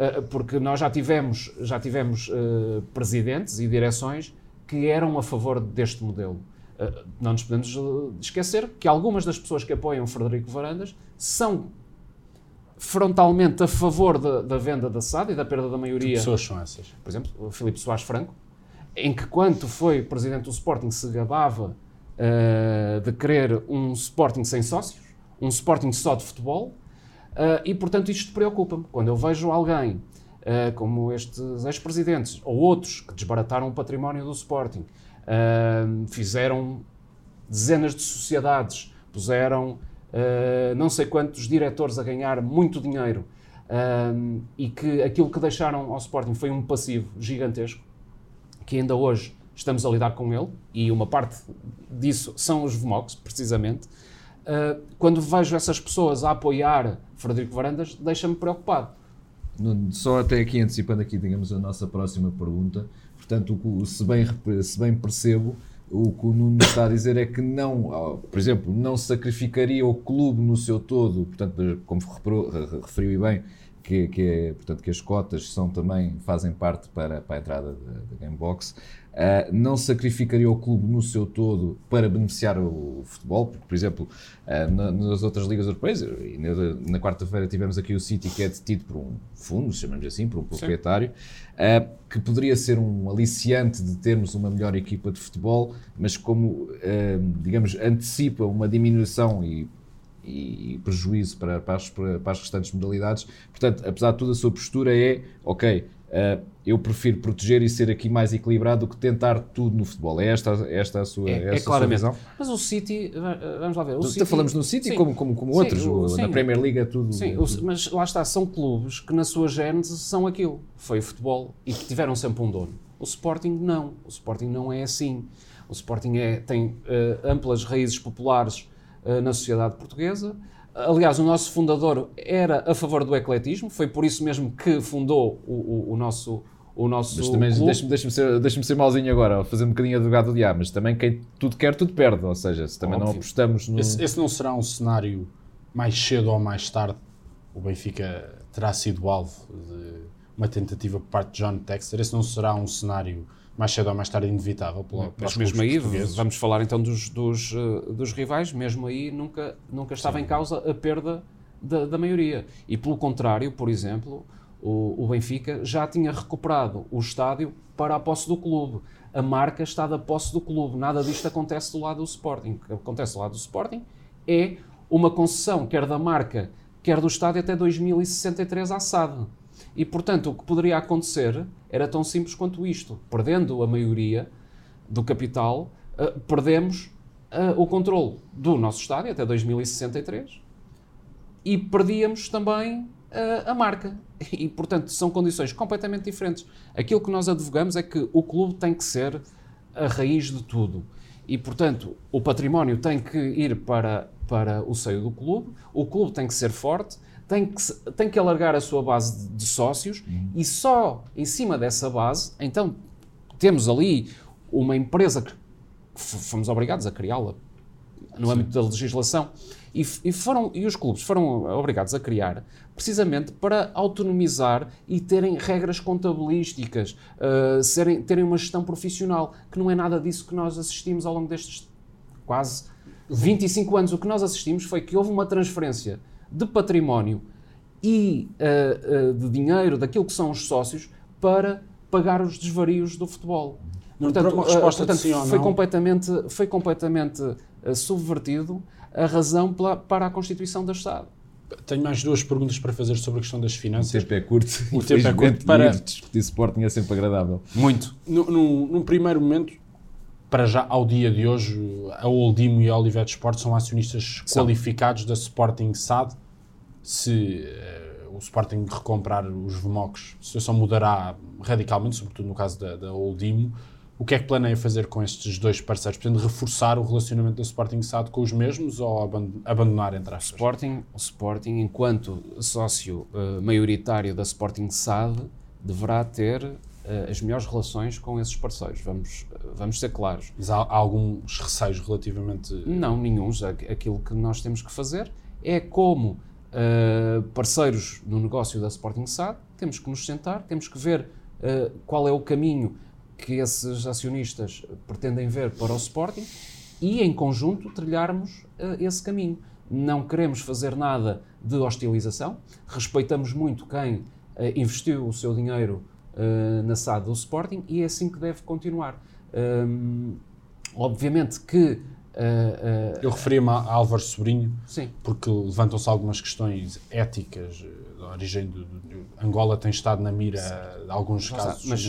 Eh, porque nós já tivemos, já tivemos uh, presidentes e direções que eram a favor deste modelo. Uh, não nos podemos esquecer que algumas das pessoas que apoiam Frederico Varandas são frontalmente a favor da, da venda da SAD e da perda da maioria. Que pessoas são essas? Por exemplo, o Filipe Soares Franco, em que quando foi presidente do Sporting se gabava uh, de querer um Sporting sem sócios, um Sporting só de futebol, Uh, e, portanto, isto preocupa-me. Quando eu vejo alguém, uh, como estes ex-presidentes, ou outros que desbarataram o património do Sporting, uh, fizeram dezenas de sociedades, puseram não sei quantos diretores a ganhar muito dinheiro, e que aquilo que deixaram ao Sporting foi um passivo gigantesco, que ainda hoje estamos a lidar com ele, e uma parte disso são os VMOCs, precisamente, uh, quando vejo essas pessoas a apoiar Frederico Varandas, deixa-me preocupado. Só até aqui, antecipando aqui, digamos, a nossa próxima pergunta, portanto, se bem, se bem percebo, o que o Nuno está a dizer é que não, por exemplo, não sacrificaria o clube no seu todo, portanto, como referiu bem, que, que, é, portanto, que as cotas são também, fazem parte para, para a entrada da Gamebox, Uh, não sacrificaria o clube no seu todo para beneficiar o, futebol, porque, por exemplo, uh, na, nas outras ligas europeias, e na, na quarta-feira tivemos aqui o City que é detido por um fundo, chamamos assim, por um proprietário, uh, que poderia ser um aliciante de termos uma melhor equipa de futebol, mas como, digamos, antecipa uma diminuição e e prejuízo para, para, as, para as restantes modalidades. Portanto, apesar de tudo, a sua postura é: ok, Uh, eu prefiro proteger e ser aqui mais equilibrado do que tentar tudo no futebol. É esta, esta a sua, é, é, é claramente. Visão? Mas o City, vamos lá ver. O City, falamos no City sim, como, como, como sim, outros, o, sim, na Premier League é tudo. Sim, mas lá está, são clubes que na sua gênese são aquilo. Foi o futebol e que tiveram sempre um dono. O Sporting não. O Sporting não é assim. O Sporting é, tem uh, amplas raízes populares uh, na sociedade portuguesa Aliás, o nosso fundador era a favor do ecletismo, foi por isso mesmo que fundou o, o, o nosso o nosso mas também deixa-me deixa ser, deixa ser mauzinho agora, fazer um bocadinho advogado do diabo, mas também quem tudo quer, tudo perde, ou seja, se também Óbvio. não apostamos no... Esse, esse, não será um cenário mais cedo ou mais tarde, o Benfica terá sido alvo de uma tentativa por parte de John Texter, esse não será um cenário mais cedo ou mais tarde inevitável. Pela, Mas mesmo aí, vamos falar então dos, dos, uh, dos rivais, mesmo aí nunca, nunca estava Sim. em causa a perda da, da, maioria. E pelo contrário, por exemplo, o, o, Benfica já tinha recuperado o estádio para a posse do clube. A marca está da posse do clube. Nada disto acontece do lado do Sporting. O que acontece do lado do Sporting é uma concessão, quer da marca, quer do estádio, até 2063 à SAD. E, portanto, o que poderia acontecer era tão simples quanto isto. Perdendo a maioria do capital, uh, perdemos uh, o controle do nosso estádio até 2063 e perdíamos também a marca. E, portanto, são condições completamente diferentes. Aquilo que nós advogamos é que o clube tem que ser a raiz de tudo. E, portanto, o património tem que ir para, para o seio do clube, o clube tem que ser forte tem que, tem que alargar a sua base de, de sócios uhum. e só em cima dessa base, então temos ali uma empresa que fomos obrigados a criá-la no Sim. âmbito da legislação e, e, foram, e os clubes foram obrigados a criar precisamente para autonomizar e terem regras contabilísticas, uh, serem, terem uma gestão profissional, que não é nada disso que nós assistimos ao longo destes quase 25 anos. O que nós assistimos foi que houve uma transferência de património e uh, uh, de dinheiro daquilo que são os sócios para pagar os desvarios do futebol. Portanto, uma resposta uh, portanto sim foi, completamente, foi completamente subvertido a razão pela, para a constituição da Estado. Tenho mais duas perguntas para fazer sobre a questão das finanças. O tempo é curto. O tempo é curto. Para discutir Sporting é sempre agradável. Muito. No, num primeiro momento, para já, ao dia de hoje, a Oldimo e a Olivetti Sport são acionistas são. qualificados da Sporting SAD. Se uh, o Sporting recomprar os VMOCs, a situação mudará radicalmente, sobretudo no caso da, da Oldimo. O que é que planeia fazer com estes dois parceiros? Pretende reforçar o relacionamento da Sporting SAD com os mesmos ou abandonar entre aspas? Sporting, o Sporting, enquanto sócio uh, maioritário da Sporting SAD, deverá ter uh, as melhores relações com esses parceiros. Vamos, vamos ser claros. Mas há, há alguns receios relativamente. Não, nenhums. Aquilo que nós temos que fazer é como uh, parceiros no negócio da Sporting SAD, temos que nos sentar, temos que ver qual é o caminho que esses acionistas pretendem ver para o Sporting e, em conjunto, trilharmos esse caminho. Não queremos fazer nada de hostilização, respeitamos muito quem investiu o seu dinheiro uh, na SAD do Sporting e é assim que deve continuar. Um, obviamente que. Uh, Eu referi-me a Álvaro Sobrinho, Sim. porque levantam-se algumas questões éticas da origem do, do, Angola tem estado na mira Sim. de alguns casos. Mas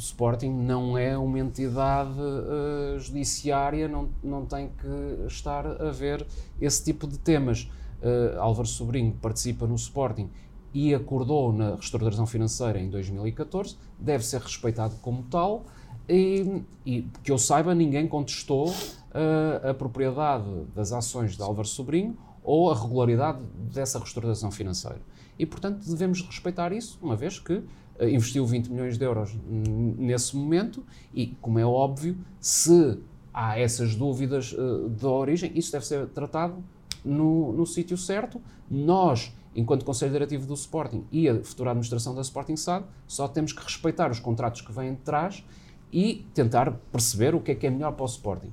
Sporting não é uma entidade uh, judiciária, não, não tem que estar a ver esse tipo de temas. Uh, Álvaro Sobrinho participa no Sporting e acordou na reestruturação financeira em 2014, deve ser respeitado como tal e, e que eu saiba, ninguém contestou uh, a propriedade das ações de Álvaro Sobrinho ou a regularidade dessa reestruturação financeira. E, portanto, devemos respeitar isso, uma vez que investiu 20 milhões de euros nesse momento e, como é óbvio, se há essas dúvidas uh, da origem, isso deve ser tratado no, no sítio certo. Nós enquanto Conselho Diretivo do Sporting e a futura administração da Sporting SAD, só temos que respeitar os contratos que vêm de trás e tentar perceber o que é que é melhor para o Sporting.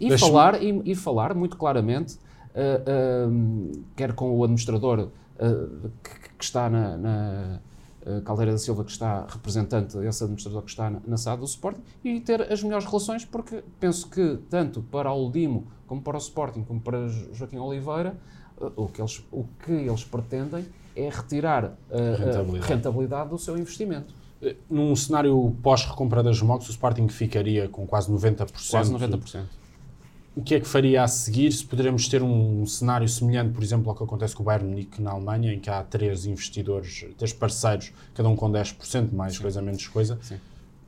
E, falar, e, e, falar muito claramente, uh, uh, quer com o administrador que, que, está na, na Caldeira da Silva, que está representante, esse administrador que está na, SAD do Sporting, e ter as melhores relações, porque penso que tanto para o Uldimo, como para o Sporting, como para Joaquim Oliveira, o que eles, o que eles pretendem é retirar a Rentabilidade. rentabilidade do seu investimento. Eh, Num cenário pós-recompra das Mox, o Sporting ficaria com quase 90%. Quase 90%. O que é que faria a seguir se poderemos ter um cenário semelhante, por exemplo, ao que acontece com o Bayern Munique na Alemanha, em que há três investidores, três parceiros, cada um com 10%, mais coisa, menos coisa. Sim.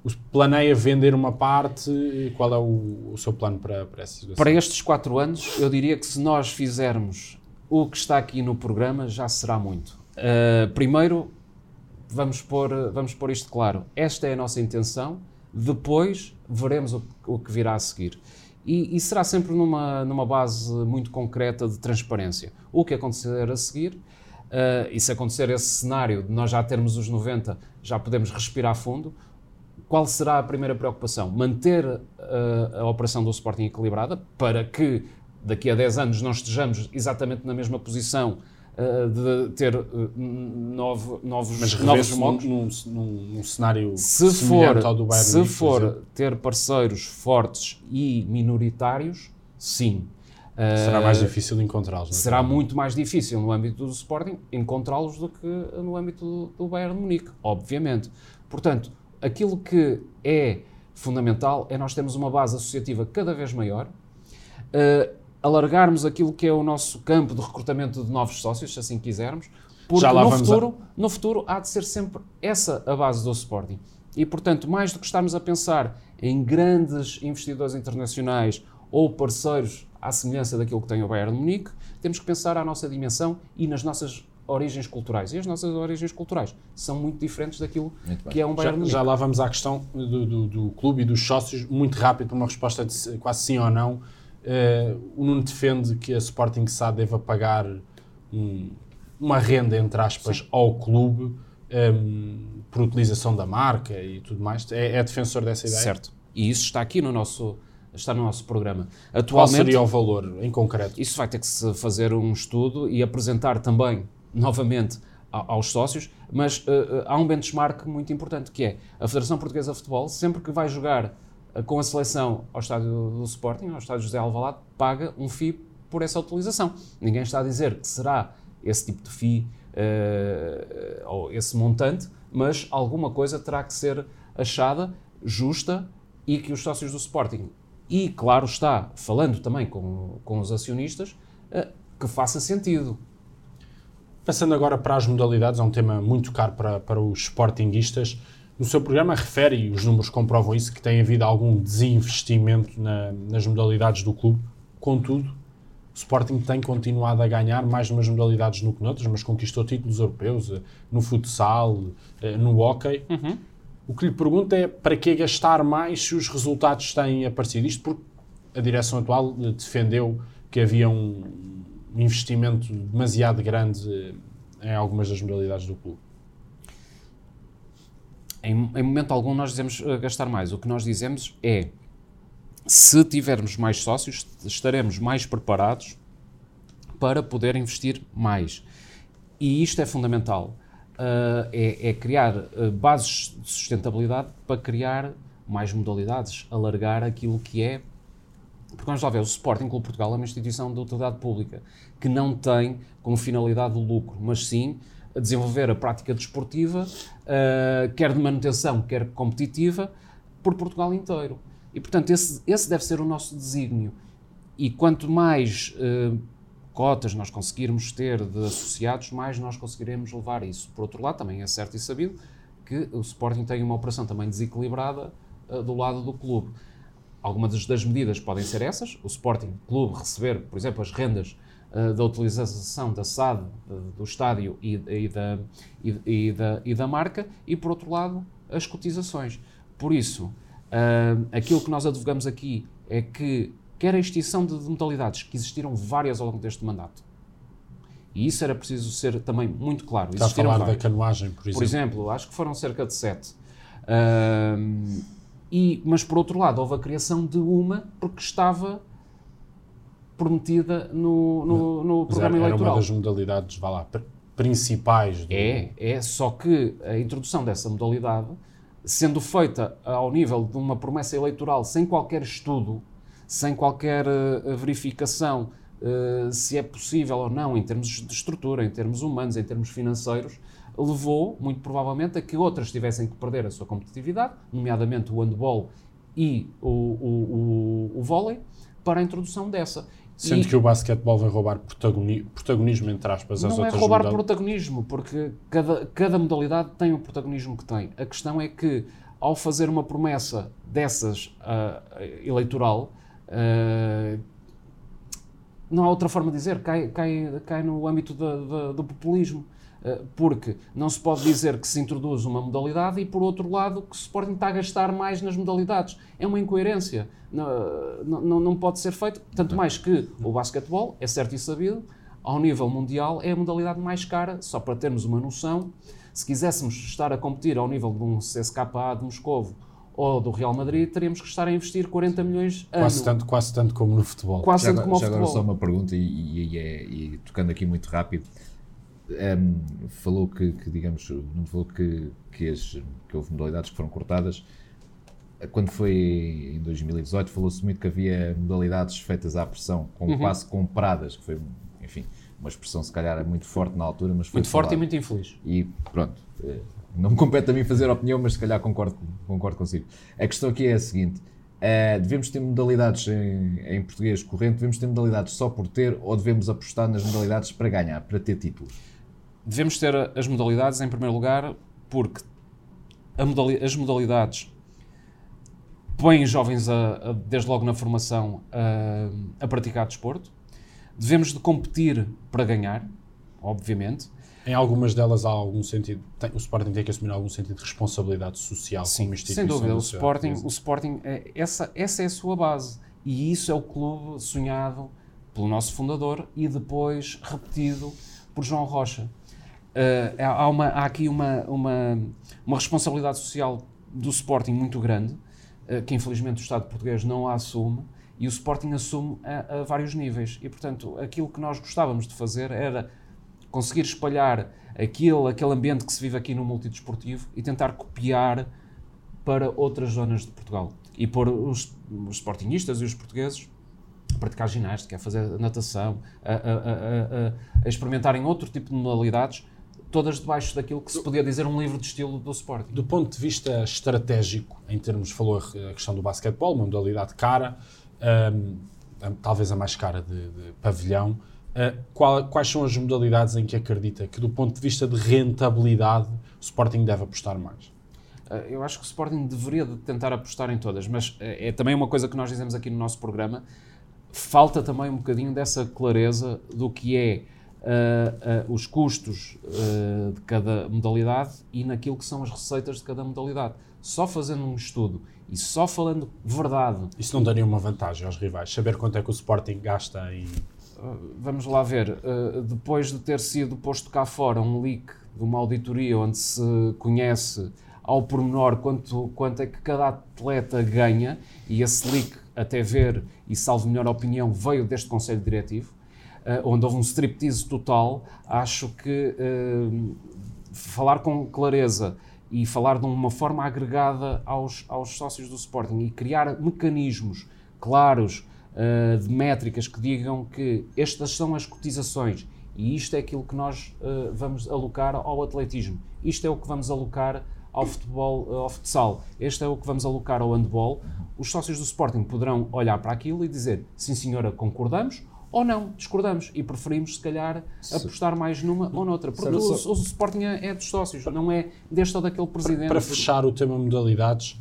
O- Planeia vender uma parte, e qual é o, o seu plano para, para essa situação? Para estes quatro anos, eu diria que se nós fizermos o que está aqui no programa, já será muito. Uh, primeiro, vamos pôr, vamos pôr isto claro. Esta é a nossa intenção, depois veremos o, o que virá a seguir. E, e será sempre numa, numa base muito concreta de transparência. O que acontecer a seguir, uh, e se acontecer esse cenário de nós já termos os 90, já podemos respirar fundo, qual será a primeira preocupação? Manter uh, a operação do Sporting equilibrada para que daqui a 10 anos não estejamos exatamente na mesma posição uh, de ter uh, novo, novos, Mas novos revê-se num, num, num- cenário Se for, ao do Bayern se Munique, for ter parceiros fortes e minoritários, sim. será Uh, mais difícil encontrá-los. não é? será muito mais difícil no âmbito do Sporting encontrá-los do que no âmbito do, do Bayern de Munique, obviamente. Portanto, aquilo que é fundamental é nós termos uma base associativa cada vez maior, eh, alargarmos aquilo que é o nosso campo de recrutamento de novos sócios, se assim quisermos, porque no futuro, no futuro há de ser sempre essa a base do Sporting. E, portanto, mais do que estarmos a pensar em grandes investidores internacionais ou parceiros à semelhança daquilo que tem o Bayern de Munique, temos que pensar à nossa dimensão e nas nossas origens culturais. E as nossas origens culturais são muito diferentes daquilo Muito que é um Bayern Já, Munique. já lá vamos à questão do, do- do clube e dos sócios, muito rápido, para uma resposta de se- quase sim ou não. Eh, o Nuno defende que a Sporting SA deva pagar um- uma renda, entre aspas, ao clube ehm, por utilização da marca e tudo mais. É, é defensor dessa ideia? Certo. E isso está aqui no nosso, está no nosso programa. Qual Atualmente, seria o valor, em concreto? Isso vai ter que se fazer um estudo e apresentar também, novamente, a- aos sócios, mas eh, há um benchmark muito importante, que é a Federação Portuguesa de Futebol, sempre que vai jogar com a seleção ao estádio do Sporting, ao estádio José Alvalade, paga um FII por essa utilização. Ninguém está a dizer que será esse tipo de FII eh, ou esse montante, mas alguma coisa terá que ser achada justa e que os sócios do Sporting, e claro está, falando também com, com os acionistas, eh, que faça sentido. Passando agora para as modalidades, é um tema muito caro para, para os sportinguistas. No seu programa refere, e os números comprovam isso, que tem havido algum desinvestimento na- nas modalidades do clube. Contudo, o Sporting tem continuado a ganhar mais numas modalidades do que noutras, mas conquistou títulos europeus eh, no futsal, eh, no hóquei. O que lhe pergunto é para que gastar mais se os resultados têm aparecido? Isto porque a direção atual eh, defendeu que havia um investimento demasiado grande em algumas das modalidades do clube. Em, em momento algum nós dizemos eh, gastar mais. O que nós dizemos é, se tivermos mais sócios, estaremos mais preparados para poder investir mais. E isto é fundamental. Ah, é, é criar ah, bases de sustentabilidade para criar mais modalidades, alargar aquilo que é porque vamos lá ver, o Sporting Clube Portugal é uma instituição de utilidade pública que não tem como finalidade o lucro, mas sim desenvolver a prática desportiva, eh, quer de manutenção, quer competitiva, por Portugal inteiro. E, portanto, esse, esse deve ser o nosso desígnio. E quanto mais eh, cotas nós conseguirmos ter de associados, mais nós conseguiremos levar isso. Por outro lado, também é certo e sabido que o Sporting tem uma operação também desequilibrada eh, do lado do clube. Algumas das medidas podem ser essas, o Sporting Clube receber, por exemplo, as rendas eh, da utilização da SAD, do estádio e, e da, e, e da, e da marca, e por outro lado, as cotizações. Por isso, eh, aquilo que nós advogamos aqui é que, quer a extinção de, de modalidades, que existiram várias ao longo deste mandato, e isso era preciso ser também muito claro. Está a falar da várias. canoagem, por exemplo. Por exemplo, acho que foram cerca de sete. Ahm, e, mas por outro lado, houve a criação de uma porque estava prometida no, no, no programa era, era eleitoral. uma das modalidades, vá lá, pr- principais. Do... É, é, só que a introdução dessa modalidade, sendo feita ao nível de uma promessa eleitoral sem qualquer estudo, sem qualquer eh, verificação uh, se é possível ou não, em termos de estrutura, em termos humanos, em termos financeiros, levou, muito provavelmente, a que outras tivessem que perder a sua competitividade, nomeadamente o handball e o, o, o, o vôlei, para a introdução dessa. Sendo e que o basquetebol vai roubar protagoni protagonismo, entre aspas, às não é outras Não é roubar modalidades. protagonismo, porque cada, cada modalidade tem o protagonismo que tem. A questão é que, ao fazer uma promessa dessas uh, eleitoral, uh, não há outra forma de dizer, cai, cai, cai no âmbito do populismo. Eh, porque não se pode dizer que se introduz uma modalidade e, por outro lado, que o Sporting está a gastar mais nas modalidades. É uma incoerência. Não, não, não pode ser feito. Tanto mais que o basquetebol, é certo e sabido, ao nível mundial, é a modalidade mais cara, só para termos uma noção. Se quiséssemos estar a competir ao nível de um CSKA de Moscovo ou do Real Madrid, teríamos que estar a investir 40 milhões ano. Quase tanto, quase tanto como no futebol. Quase já tanto como já ao agora futebol. só uma pergunta e, e, e, e tocando aqui muito rápido. Um, falou que, que, digamos, não falou que, que, as, que houve modalidades que foram cortadas. Quando foi em 2018, falou-se muito que havia modalidades feitas à pressão, com Uhum. quase compradas, que foi, enfim, uma expressão se calhar muito forte na altura, mas Muito forte e muito infeliz. E pronto, eh, não me compete a mim fazer opinião, mas se calhar concordo, concordo consigo. A questão aqui é a seguinte: eh, devemos ter modalidades em, em português corrente, devemos ter modalidades só por ter ou devemos apostar nas modalidades para ganhar, para ter títulos? Devemos ter as modalidades em primeiro lugar porque modali- as modalidades põem jovens a- a- desde logo na formação a, a praticar desporto. Devemos de competir para ganhar, obviamente. Em algumas delas há algum sentido. Tem, o Sporting tem que assumir algum sentido de responsabilidade social como instituição. Sem dúvida, da o Sporting, o Sporting é, essa, essa é a sua base. E isso é o clube sonhado pelo nosso fundador e depois repetido por João Rocha. Uh, há, uma, há aqui uma, uma, uma responsabilidade social do Sporting muito grande, uh, que infelizmente o Estado português não a assume, e o Sporting assume a, a vários níveis. E, portanto, aquilo que nós gostávamos de fazer era conseguir espalhar aquele, aquele ambiente que se vive aqui no multidesportivo e tentar copiar para outras zonas de Portugal. E pôr os, os sportingistas e os portugueses a praticar ginástica, a fazer natação, a, a, a experimentarem outro tipo de modalidades, todas debaixo daquilo que se podia dizer um livro de estilo do Sporting. Do ponto de vista estratégico, em termos, falou a questão do basquetebol, uma modalidade cara, hum, talvez a mais cara de, de pavilhão. Uh, qual- quais são as modalidades em que acredita que, do ponto de vista de rentabilidade, o Sporting deve apostar mais? Uh, Eu acho que o Sporting deveria de tentar apostar em todas, mas é, é também uma coisa que nós dizemos aqui no nosso programa. Falta também um bocadinho dessa clareza do que é uh, os custos de cada modalidade e naquilo que são as receitas de cada modalidade. Só fazendo um estudo e só falando verdade Isso não daria uma vantagem aos rivais? Saber quanto é que o Sporting gasta em. Uh, vamos lá ver, uh, depois de ter sido posto cá fora um leak de uma auditoria onde se conhece ao pormenor quanto, quanto é que cada atleta ganha, e esse leak, até ver e salvo melhor opinião, veio deste Conselho Diretivo, onde houve um striptease total, acho que uh, falar com clareza e falar de uma forma agregada aos, aos sócios do Sporting e criar mecanismos claros uh, de métricas que digam que estas são as cotizações e isto é aquilo que nós uh, vamos alocar ao atletismo, isto é o que vamos alocar ao futebol, uh, ao futsal, este é o que vamos alocar ao handball. Os sócios do Sporting poderão olhar para aquilo e dizer sim senhora, concordamos ou não, discordamos e preferimos se calhar apostar mais numa ou noutra, porque o, o, Sporting é, é dos sócios, não é deste ou daquele presidente. Para fechar o tema modalidades,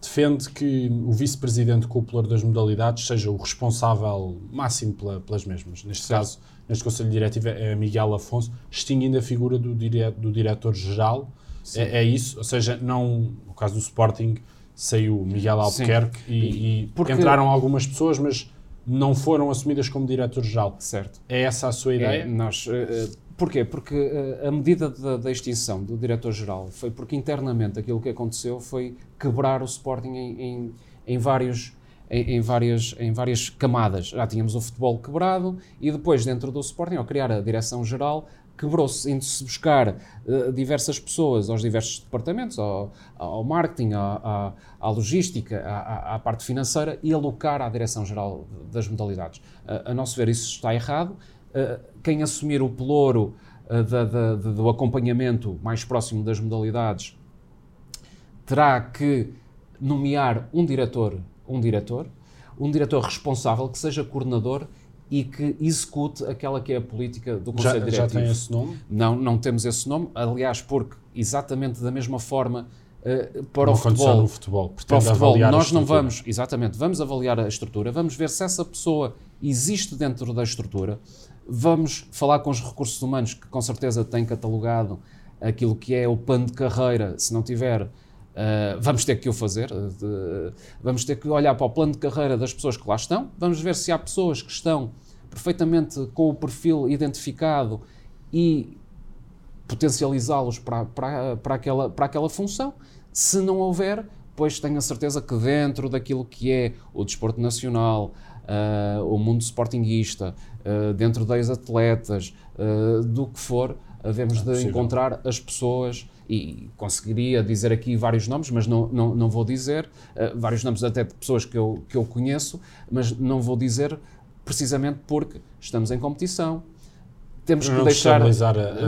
defende que o vice-presidente cúpular das modalidades seja o responsável máximo pela, pelas mesmas. Neste Certo. caso, neste Conselho Diretivo é Miguel Afonso, extinguindo a figura do, dire, do diretor-geral. É, é isso? Ou seja, não, no caso do Sporting, saiu Miguel Albuquerque e, e Porque- entraram algumas pessoas, mas não foram assumidas como diretor-geral. Certo. É essa a sua É, ideia? nós, eh, eh, porquê? Porque eh, a medida da, da extinção do diretor-geral foi porque internamente aquilo que aconteceu foi quebrar o Sporting em, em, em vários, em, em várias, em várias camadas. Já tínhamos o futebol quebrado e depois dentro do Sporting, ao criar a direção-geral, quebrou-se indo-se buscar uh, diversas pessoas aos diversos departamentos, ao, ao marketing, à, à, à logística, à, à, parte financeira e alocar à Direção-Geral das Modalidades. Uh, a nosso ver, isso está errado. Uh, quem assumir o pelouro da, da, do acompanhamento mais próximo das modalidades terá que nomear um diretor, um diretor, um diretor responsável que seja coordenador e que execute aquela que é a política do Conselho já, Diretivo. Já tem esse nome? Não, não temos esse nome. Aliás, porque exatamente da mesma forma uh, para, o futebol, no futebol, para o futebol, nós não vamos, exatamente, vamos avaliar a estrutura, vamos ver se essa pessoa existe dentro da estrutura, vamos falar com os recursos humanos que com certeza têm catalogado aquilo que é o plano de carreira, se não tiver Uh, vamos ter que o fazer, uh, vamos ter que olhar para o plano de carreira das pessoas que lá estão, vamos ver se há pessoas que estão perfeitamente com o perfil identificado e potencializá-los para, para, para, aquela, para aquela função. Se não houver, pois tenho a certeza que dentro daquilo que é o desporto nacional, uh, o mundo sportinguista, dentro das atletas, do que for, havemos é de encontrar as pessoas e conseguiria dizer aqui vários nomes, mas não, não, não vou dizer, uh, vários nomes até de pessoas que eu, que eu conheço, mas não vou dizer precisamente porque estamos em competição, temos que não deixar.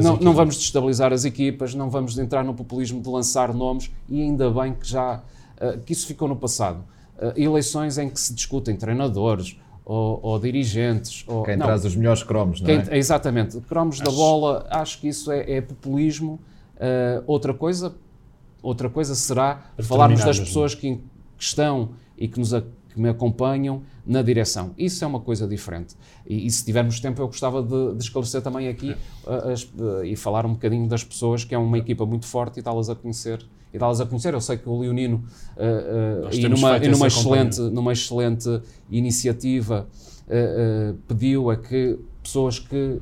não, não vamos destabilizar as equipas, não vamos entrar no populismo de lançar nomes e ainda bem que já uh, que isso ficou no passado. Uh, eleições em que se discutem treinadores ou, ou dirigentes. Ou, quem não, traz os melhores cromos, não quem, é? Exatamente. Cromos acho... da bola, acho que isso é, é populismo Uh, outra coisa, outra coisa será falarmos das pessoas que, que, estão e que, nos, que me acompanham na direção. Isso é uma coisa diferente. E, e se tivermos tempo, eu gostava de, de esclarecer também aqui uh, as, uh, e falar um bocadinho das pessoas, que é uma equipa muito forte e dá-las a conhecer. E dá-las a conhecer. Eu sei que o Leonino, e numa, e numa excelente, numa excelente iniciativa, pediu a que pessoas que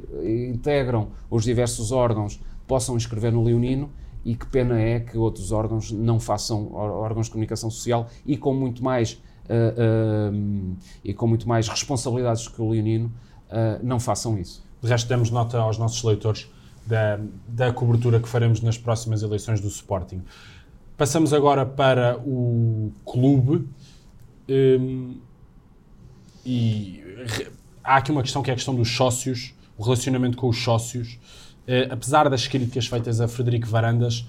integram os diversos órgãos possam inscrever no Leonino e que pena é que outros órgãos não façam órgãos de comunicação social e com muito mais uh, uh, e com muito mais responsabilidades que o Leonino uh, não façam isso. De resto, demos nota aos nossos leitores da, da cobertura que faremos nas próximas eleições do Sporting. Passamos agora para o clube um, e há aqui uma questão que é a questão dos sócios, o relacionamento com os sócios. Uh, apesar das críticas feitas a Frederico Varandas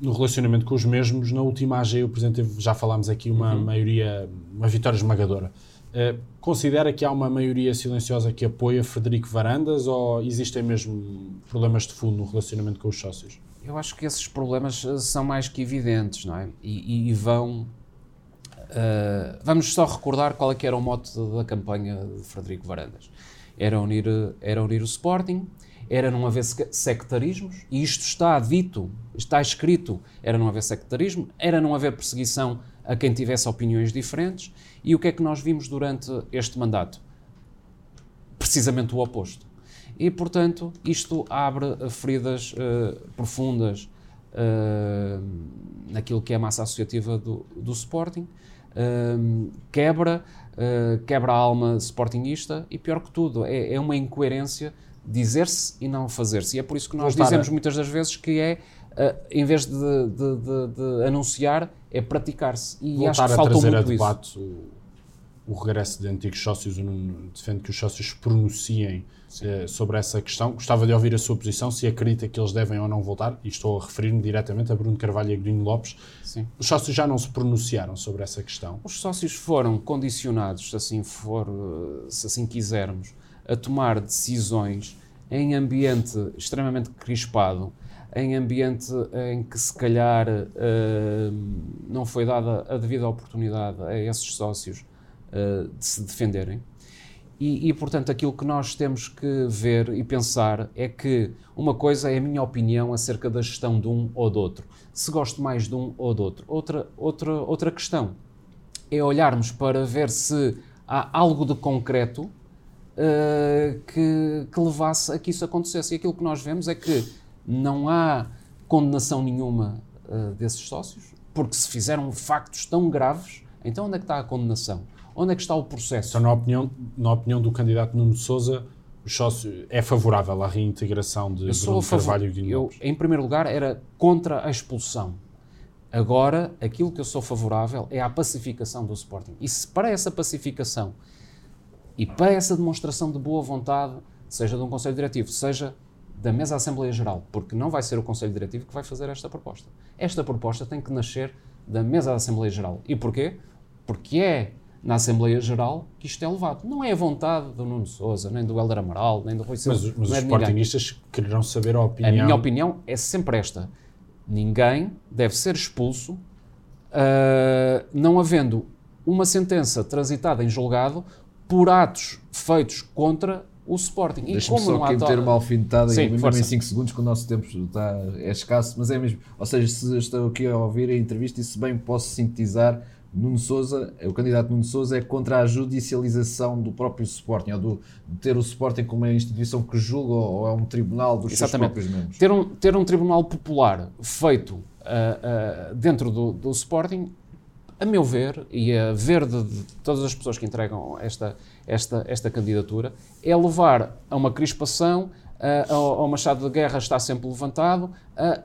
no relacionamento com os mesmos, na última AG o Presidente já falámos aqui uma uhum. maioria, uma vitória esmagadora. Uh, considera que há uma maioria silenciosa que apoia Frederico Varandas ou existem mesmo problemas de fundo no relacionamento com os sócios? Eu acho que esses problemas eh, são mais que evidentes, não é? E, e vão. Uh, vamos só recordar qual é que era o mote da campanha de Frederico Varandas. Era unir, era unir o Sporting, era não haver sectarismos, e isto está dito, está escrito, era não haver sectarismo, era não haver perseguição a quem tivesse opiniões diferentes, e o que é que nós vimos durante este mandato? Precisamente o oposto. E, portanto, isto abre feridas uh, profundas uh, naquilo que é a massa associativa do, do Sporting, uh, quebra, quebra a alma sportingista e, pior que tudo, é, é uma incoerência dizer-se e não fazer-se. E é por isso que nós Voltar dizemos a... muitas das vezes que é, uh, em vez de, de, de, de anunciar, é praticar-se. E Voltar acho que faltou muito a debate o, o, regresso de antigos sócios, o Nuno defende que os sócios pronunciem uh, sobre essa questão. Gostava de ouvir a sua posição, se acredita que eles devem ou não voltar, e estou a referir-me diretamente a Bruno Carvalho e a Grino Lopes. Sim. Os sócios já não se pronunciaram sobre essa questão? Os sócios foram condicionados, se assim for, eh, se assim quisermos, a tomar decisões em ambiente extremamente crispado, em ambiente em que se calhar uh, não foi dada a devida oportunidade a esses sócios uh, de se defenderem. E, e, portanto, aquilo que nós temos que ver e pensar é que uma coisa é a minha opinião acerca da gestão de um ou do outro. Se gosto mais de um ou do outro. Outra, outra, outra questão é olharmos para ver se há algo de concreto uh, que, que levasse a que isso acontecesse. E aquilo que nós vemos é que não há condenação nenhuma uh, desses sócios, porque se fizeram factos tão graves, então onde é que está a condenação? Onde é que está o processo? Então, na opinião, na opinião do candidato Nuno Souza, o sócio é favorável à reintegração de Eu Bruno. Carvalho e Dino Eu, em primeiro lugar, era contra a expulsão. Agora, aquilo que eu sou favorável é à pacificação do Sporting. E se para essa pacificação e para essa demonstração de boa vontade, seja de um Conselho Diretivo, seja da mesa Assembleia Geral, porque não vai ser o Conselho Diretivo que vai fazer esta proposta. Esta proposta tem que nascer da mesa da Assembleia Geral. E porquê? Porque é na Assembleia Geral que isto é levado. Não é a vontade do Nuno Sousa, nem do Helder Amaral, nem do Rui Silva. Mas, mas os é sportingistas quererão saber a A opinião. minha opinião é sempre esta: ninguém deve ser expulso, ah, não havendo uma sentença transitada em julgado por atos feitos contra o Sporting. E Deixa-me só aqui meter uma alfinetada Sim, e mesmo força. em 5 segundos, que o nosso tempo está, é escasso, mas é mesmo. Ou seja, se estou aqui a ouvir a entrevista e se bem posso sintetizar, Nuno Souza, o candidato Nuno Souza é contra a judicialização do próprio Sporting, ou do, de ter o Sporting como uma instituição que julga ou é um tribunal dos Exatamente. seus próprios membros. Ter um, ter um tribunal popular feito ah, ah, dentro do, do Sporting, a meu ver, e a ver de, de todas as pessoas que entregam esta, esta, esta candidatura, é levar a uma crispação, ah, ao, ao machado de guerra está sempre levantado, a,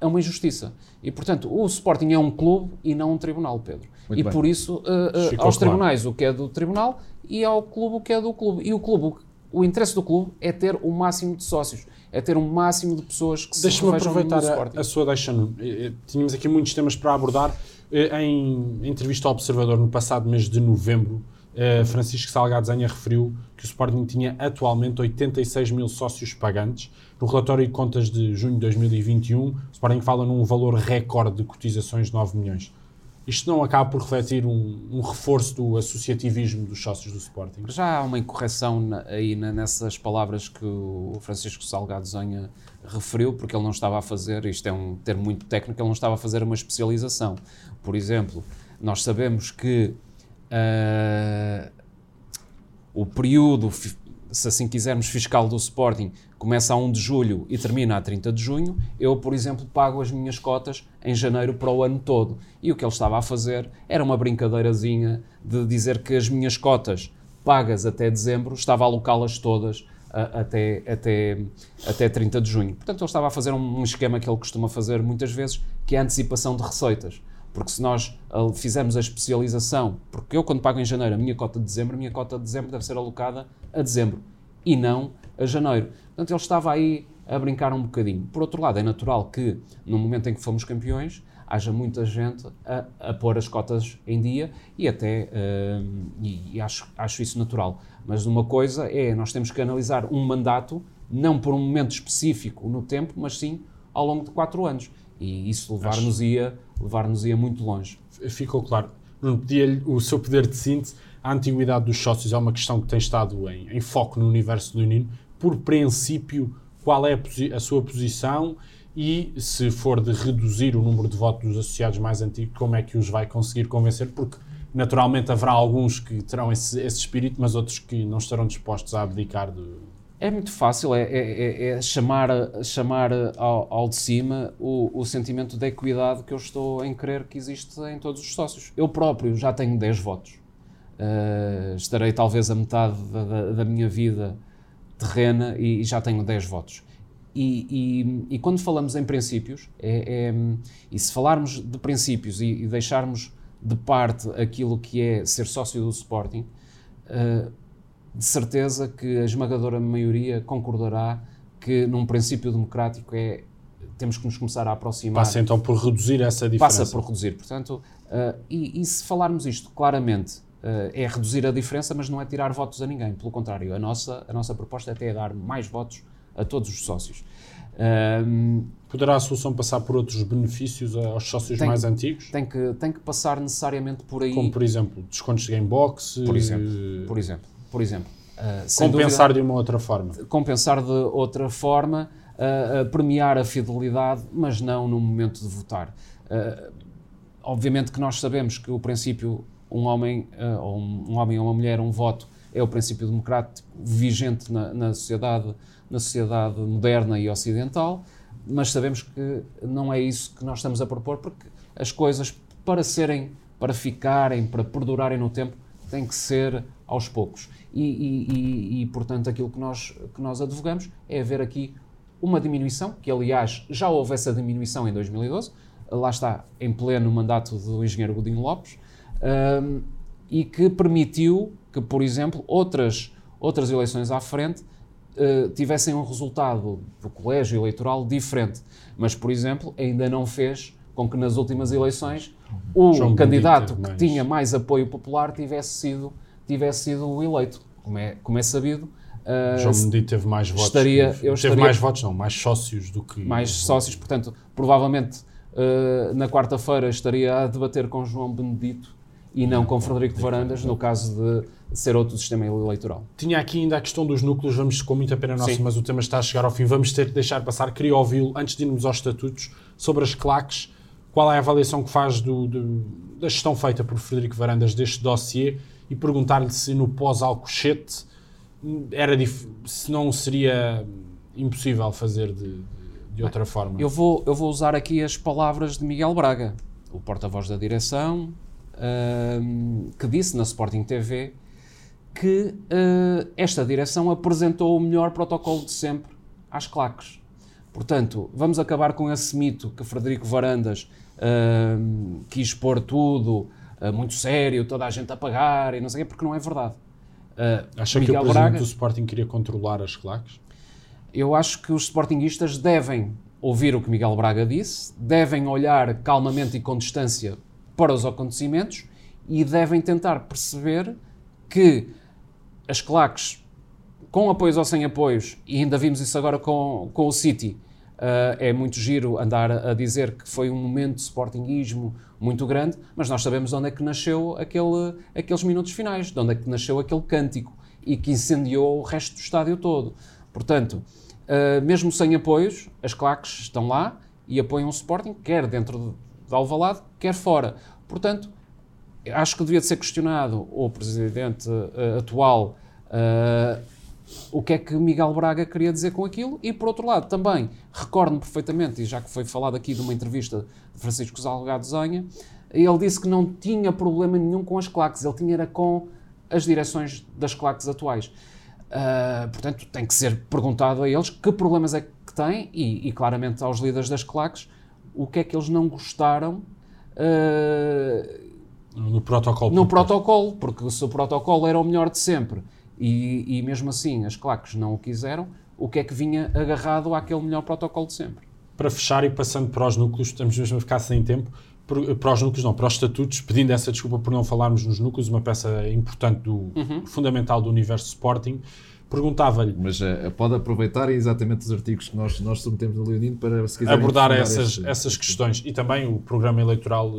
a uma injustiça. E, portanto, o Sporting é um clube e não um tribunal, Pedro. Muito e bem. por isso, Ficou aos claro. tribunais o que é do tribunal e ao clube o que é do clube. E o clube, o interesse do clube é ter o máximo de sócios, é ter o máximo de pessoas que se Deixa-me aproveitar a, a sua deixa. Tínhamos aqui muitos temas para abordar. Eh, Em entrevista ao Observador no passado mês de novembro, eh, Francisco Salgado Zenha referiu que o Sporting tinha atualmente 86 mil sócios pagantes. No relatório de contas de junho de 2021, o Sporting fala num valor recorde de cotizações de 9 milhões. Isto não acaba por refletir um, um reforço do associativismo dos sócios do Sporting? Já há uma incorreção na- aí na- nessas palavras que o Francisco Salgado Zonha referiu, porque ele não estava a fazer, isto é um termo muito técnico, ele não estava a fazer uma especialização. Por exemplo, nós sabemos que ah, o período, se assim quisermos, fiscal do Sporting começa a 1 de julho e termina a 30 de junho, eu, por exemplo, pago as minhas cotas em janeiro para o ano todo. E o que ele estava a fazer era uma brincadeirazinha de dizer que as minhas cotas pagas até dezembro, estava a alocá-las todas até, até, até 30 de junho. Portanto, ele estava a fazer um, um esquema que ele costuma fazer muitas vezes, que é a antecipação de receitas. Porque se nós ah, fizermos a especialização, porque eu quando pago em janeiro a minha cota de dezembro, a minha cota de dezembro deve ser alocada a dezembro e não a janeiro. Portanto, ele estava aí a brincar um bocadinho. Por outro lado, é natural que no momento em que fomos campeões, haja muita gente a, a pôr as cotas em dia e até, ah, e, e acho, acho isso natural. Mas uma coisa é, nós temos que analisar um mandato, não por um momento específico no tempo, mas sim ao longo de quatro anos. E isso levar-nos-ia levar-nos-ia muito longe. ficou claro. Nuno, pedia-lhe o seu poder de síntese. A antiguidade dos sócios é uma questão que tem estado em, em foco no universo leonino. Por princípio, qual é a, a sua posição e, se for de reduzir o número de votos dos associados mais antigos, como é que os vai conseguir convencer? Porque, naturalmente, haverá alguns que terão esse, esse espírito, mas outros que não estarão dispostos a abdicar de... É muito fácil, é, é- é- é chamar, chamar ao, ao de cima o, o sentimento de equidade que eu estou em crer que existe em todos os sócios. Eu próprio já tenho 10 votos. Uh, estarei talvez a metade da, da- da minha vida terrena e, e já tenho 10 votos. E, e- e quando falamos em princípios, é- é- e se falarmos de princípios e, deixarmos de parte aquilo que é ser sócio do Sporting, uh, de certeza que a esmagadora maioria concordará que num princípio democrático é temos que nos começar a aproximar Passa então por reduzir essa diferença. passa por reduzir. Portanto, uh, e, e se falarmos isto claramente, uh, é reduzir a diferença, mas não é tirar votos a ninguém. Pelo contrário, a nossa, a nossa proposta é até dar mais votos a todos os sócios. Um, Poderá a solução passar por outros benefícios aos sócios Tem- mais antigos? tem, que, tem que passar necessariamente por aí. Como, por exemplo, descontos de gamebox? Por eh, exemplo, por exemplo, por exemplo. Uh, compensar dúvida- de uma outra forma. compensar de outra forma, uh, uh, premiar a fidelidade, mas não no momento de votar. Obviamente que nós sabemos que o princípio um homem, ou um, um homem ou uma mulher, um voto, é o princípio democrático vigente na, na sociedade, na sociedade moderna e ocidental, mas sabemos que não é isso que nós estamos a propor, porque as coisas, para serem, para ficarem, para perdurarem no tempo, tem que ser aos poucos. E, e, e, e, portanto, aquilo que nós, que nós advogamos é haver aqui uma diminuição, que aliás já houve essa diminuição em 2012, lá está, em pleno mandato do engenheiro Godinho Lopes, um, e que permitiu que, por exemplo, outras, outras eleições à frente uh, tivessem um resultado do colégio eleitoral diferente. Mas, por exemplo, ainda não fez com que nas últimas eleições o João candidato Benedito, que mas... tinha mais apoio popular tivesse sido, tivesse sido o eleito. Como é, como é sabido, Uh, João Benedito teve mais votos. Estaria, teve estaria, mais votos, não, mais sócios do que. Mais sócios, portanto, provavelmente uh, na quarta-feira estaria a debater com João Benedito e não com Frederico de Varandas, no caso de ser outro sistema eleitoral. Tinha aqui ainda a questão dos núcleos, vamos com muita pena nossa, Sim. mas o tema está a chegar ao fim, vamos ter que deixar passar. Queria ouvi-lo, antes de irmos aos estatutos, sobre as claques, qual é a avaliação que faz do, do, da gestão feita por Frederico Varandas deste dossiê e perguntar-lhe se no pós-Alcochete era se não seria impossível fazer de, de outra forma. Eu vou, eu vou usar aqui as palavras de Miguel Braga, o porta-voz da direção, uh, que disse na Sporting TV que uh, esta direção apresentou o melhor protocolo de sempre às claques. Portanto, vamos acabar com esse mito que Frederico Varandas uh, quis pôr tudo uh, muito sério, toda a gente a pagar e não sei o quê, porque não é verdade. Uh, Acha Miguel que o presidente Braga, do Sporting queria controlar as claques? Eu acho que os Sportingistas devem ouvir o que Miguel Braga disse, devem olhar calmamente e com distância para os acontecimentos e devem tentar perceber que as claques, com apoios ou sem apoios, e ainda vimos isso agora com, com o City, Uh, é muito giro andar a dizer que foi um momento de sportinguismo muito grande, mas nós sabemos de onde é que nasceu aquele, aqueles minutos finais, de onde é que nasceu aquele cântico e que incendiou o resto do estádio todo. Portanto, uh, mesmo sem apoios, as claques estão lá e apoiam o Sporting, quer dentro de Alvalade, quer fora. Portanto, acho que devia de ser questionado o presidente uh, atual o que é que Miguel Braga queria dizer com aquilo e, por outro lado, também recordo-me perfeitamente, e já que foi falado aqui de uma entrevista de Francisco Salgado Zenha, ele disse que não tinha problema nenhum com as claques, ele tinha era com as direções das claques atuais. Uh, portanto, tem que ser perguntado a eles que problemas é que têm e, e, claramente aos líderes das claques o que é que eles não gostaram uh, no protocolo. No protocolo, porque se o protocolo era o melhor de sempre e, e mesmo assim as claques não o quiseram, o que é que vinha agarrado àquele melhor protocolo de sempre. Para fechar e passando para os núcleos, estamos mesmo a ficar sem tempo, para os núcleos não, para os estatutos, pedindo essa desculpa por não falarmos nos núcleos, uma peça importante, do, uhum. fundamental do universo Sporting, perguntava-lhe... Mas uh, pode aproveitar exatamente os artigos que nós, nós submetemos no Leonino para, se abordar essas, este, essas este, questões. E também o programa eleitoral,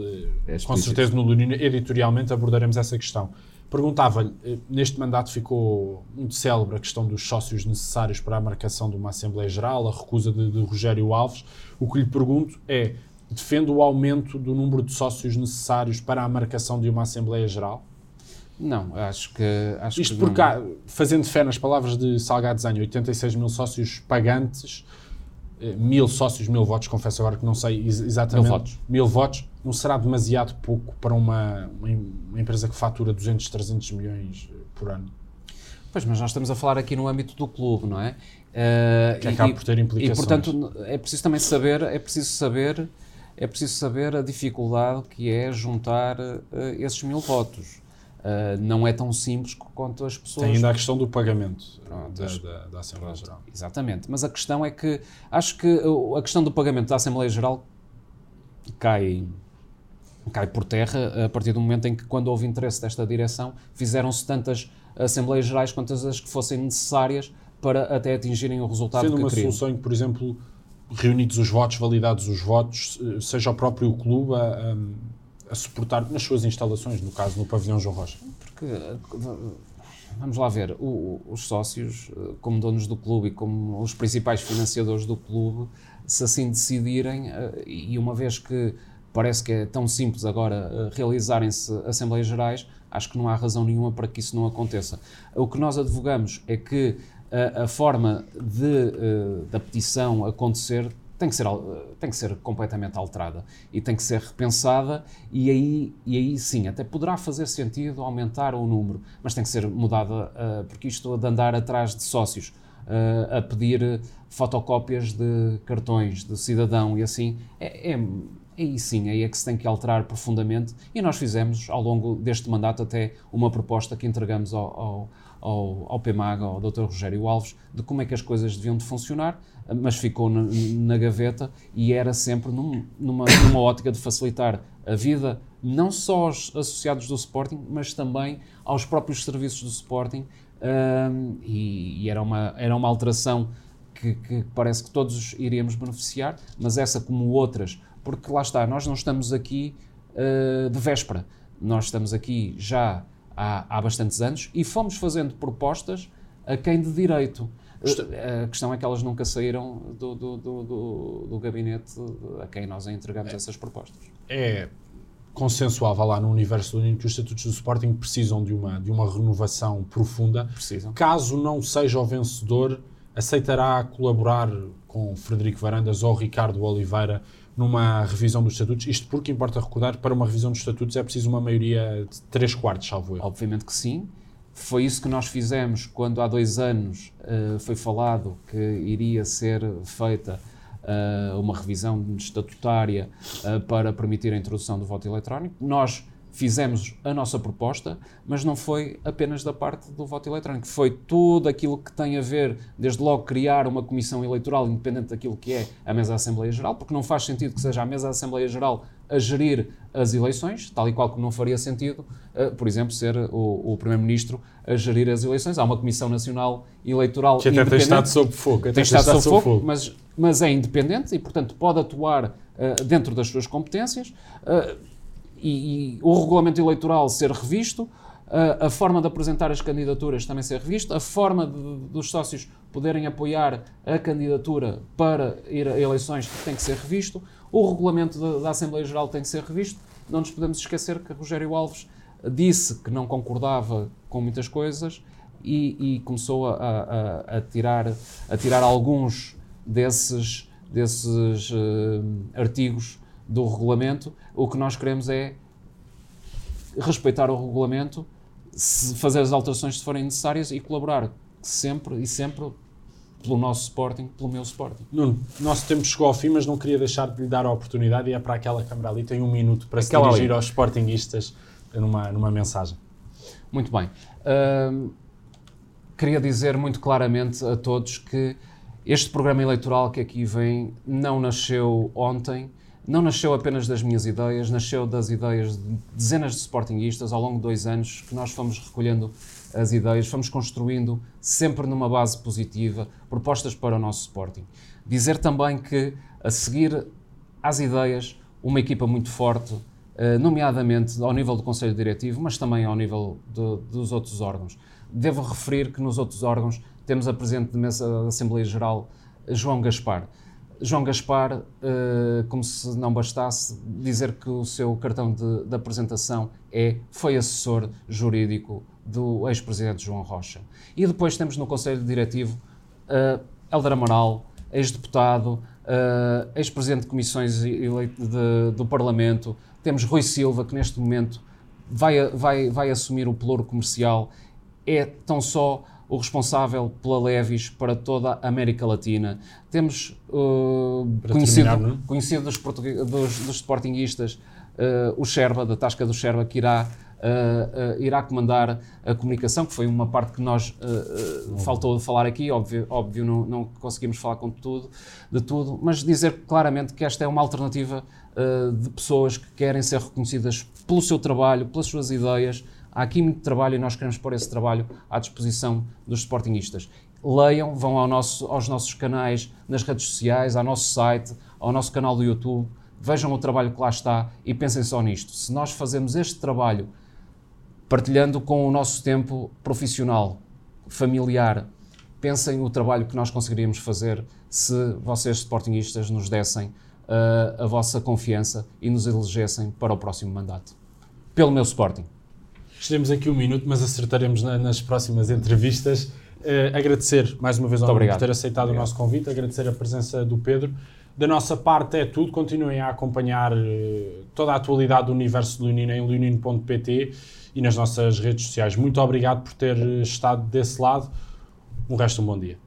é com certeza no Leonino, editorialmente abordaremos essa questão. Perguntava-lhe, eh, neste mandato ficou muito célebre a questão dos sócios necessários para a marcação de uma Assembleia Geral, a recusa de, de Rogério Alves. O que lhe pergunto é, defende o aumento do número de sócios necessários para a marcação de uma Assembleia Geral? Não, acho que. Acho Isto que porque, há, fazendo fé nas palavras de Salgado Zanho, 86 mil sócios pagantes, mil sócios, mil votos, confesso agora que não sei exatamente. Mil votos. Mil votos não será demasiado pouco para uma, uma empresa que fatura 200, 300 milhões por ano? Pois, mas nós estamos a falar aqui no âmbito do clube, não é? Uh, que acaba e, por ter implicações. E, portanto, é preciso também saber, é preciso saber, é preciso saber a dificuldade que é juntar uh, esses mil votos. Uh, não é tão simples quanto as pessoas. Tem ainda a questão do pagamento da, da, da, Assembleia Geral. Exatamente, mas a questão é que acho que a questão do pagamento da Assembleia Geral cai, cai por terra a partir do momento em que, quando houve interesse desta direção, fizeram-se tantas Assembleias Gerais quantas as que fossem necessárias para até atingirem o resultado Sendo que uma queriam. solução em que, por exemplo, reunidos os votos, validados os votos, seja o próprio clube a, a a suportar nas suas instalações, no caso no pavilhão João Rocha? Porque, vamos lá ver, o, os sócios, como donos do clube e como os principais financiadores do clube, se assim decidirem, eh, e uma vez que parece que é tão simples agora eh, realizarem-se Assembleias Gerais, acho que não há razão nenhuma para que isso não aconteça. O que nós advogamos é que a, a forma de, eh, da petição acontecer tem que ser, tem que ser completamente alterada e tem que ser repensada e aí, e aí sim, até poderá fazer sentido aumentar o número, mas tem que ser mudada, uh, porque isto de andar atrás de sócios uh, a pedir fotocópias de cartões de cidadão e assim, é, é, aí sim, aí é que se tem que alterar profundamente e nós fizemos ao longo deste mandato até uma proposta que entregamos ao, ao ao, ao PEMAG, ao Dr. Rogério Alves, de como é que as coisas deviam de funcionar, mas ficou na, na gaveta e era sempre num, numa, numa ótica de facilitar a vida não só aos associados do Sporting, mas também aos próprios serviços do Sporting um, e, e, era, uma, era uma alteração que, que, parece que todos iríamos beneficiar, mas essa como outras, porque lá está, nós não estamos aqui uh, de véspera, nós estamos aqui já há, há bastantes anos e fomos fazendo propostas a quem de direito. A questão é que elas nunca saíram do, do, do, do, gabinete a quem nós entregamos é, essas propostas. É consensual, vá lá, no universo do União, que os estatutos do Sporting precisam de uma, de uma renovação profunda. Precisam. Caso não seja o vencedor, aceitará colaborar com Frederico Varandas ou Ricardo Oliveira numa revisão dos estatutos. Isto porque importa recordar, para uma revisão dos estatutos é preciso uma maioria de 3 quartos, salvo eu. Obviamente que sim. Foi isso que nós fizemos quando há dois anos uh, foi falado que iria ser feita uh, uma revisão estatutária uh, para permitir a introdução do voto eletrónico. Nós fizemos a nossa proposta, mas não foi apenas da parte do voto eletrónico, foi tudo aquilo que tem a ver, desde logo, criar uma comissão eleitoral independente daquilo que é a mesa da Assembleia Geral, porque não faz sentido que seja a mesa da Assembleia Geral a gerir as eleições, tal e qual como não faria sentido, uh, por exemplo, ser o, o Primeiro-Ministro a gerir as eleições. Há uma Comissão Nacional Eleitoral que até tem estado sob fogo, tem estado sob fogo, fogo, Mas, mas é independente e, portanto, pode atuar uh, dentro das suas competências. Uh, e, e, o regulamento eleitoral ser revisto, a, a, forma de apresentar as candidaturas também ser revista, a forma de, dos sócios poderem apoiar a candidatura para ir a eleições tem que ser revisto, o regulamento da, da Assembleia Geral tem que ser revisto. Não nos podemos esquecer que Rogério Alves disse que não concordava com muitas coisas e, e começou a, a, a, tirar, a tirar alguns desses, desses uh, artigos do regulamento, o que nós queremos é respeitar o regulamento, fazer as alterações se forem necessárias e colaborar sempre e sempre pelo nosso Sporting, pelo meu Sporting. Nuno, nosso tempo chegou ao fim, mas não queria deixar de lhe dar a oportunidade e é para aquela câmara ali, tem um minuto para aquela se dirigir ali. aos Sportingistas numa, numa mensagem. Muito bem. Uh, queria dizer muito claramente a todos que este programa eleitoral que aqui vem não nasceu ontem, não nasceu apenas das minhas ideias, nasceu das ideias de dezenas de sportinguistas ao longo de dois anos que nós fomos recolhendo as ideias, fomos construindo sempre numa base positiva propostas para o nosso Sporting. Dizer também que a seguir às ideias, uma equipa muito forte, eh, nomeadamente ao nível do Conselho Diretivo, mas também ao nível de, dos outros órgãos. Devo referir que nos outros órgãos temos a Presidente da Assembleia Geral, João Gaspar, João Gaspar, uh, como se não bastasse dizer que o seu cartão de, de apresentação é foi assessor jurídico do ex-presidente João Rocha. E depois temos no Conselho Diretivo uh, Helder Amaral, ex-deputado, uh, ex-presidente de comissões eleito de, do Parlamento, temos Rui Silva, que neste momento vai, vai, vai assumir o pelouro comercial, é tão só o responsável pela Levis para toda a América Latina. Temos uh, conhecido, terminar, é? conhecido dos, dos, dos sportinguistas uh, o Sherba, da Tasca do Sherba, que irá, uh, irá comandar a comunicação, que foi uma parte que nós faltou de falar aqui, óbvio, óbvio não, não, conseguimos falar com tudo, de tudo, mas dizer claramente que esta é uma alternativa de pessoas que querem ser reconhecidas pelo seu trabalho, pelas suas ideias, Há aqui muito trabalho e nós queremos pôr esse trabalho à disposição dos sportingistas. Leiam, vão ao nosso, aos nossos canais nas redes sociais, ao nosso site, ao nosso canal do YouTube, vejam o trabalho que lá está e pensem só nisto. Se nós fazemos este trabalho partilhando com o nosso tempo profissional, familiar, pensem o trabalho que nós conseguiríamos fazer se vocês, sportingistas, nos dessem uh, a vossa confiança e nos elegessem para o próximo mandato. Pelo meu Sporting. Estaremos aqui um minuto, mas acertaremos na, nas próximas entrevistas. Uh, agradecer mais uma vez ao Nuno por ter aceitado obrigado. o nosso convite, agradecer a presença do Pedro. Da nossa parte é tudo. Continuem a acompanhar eh, toda a atualidade do universo do Leonino em leonino.pt e nas nossas redes sociais. Muito obrigado por ter estado desse lado. Um resto um bom dia.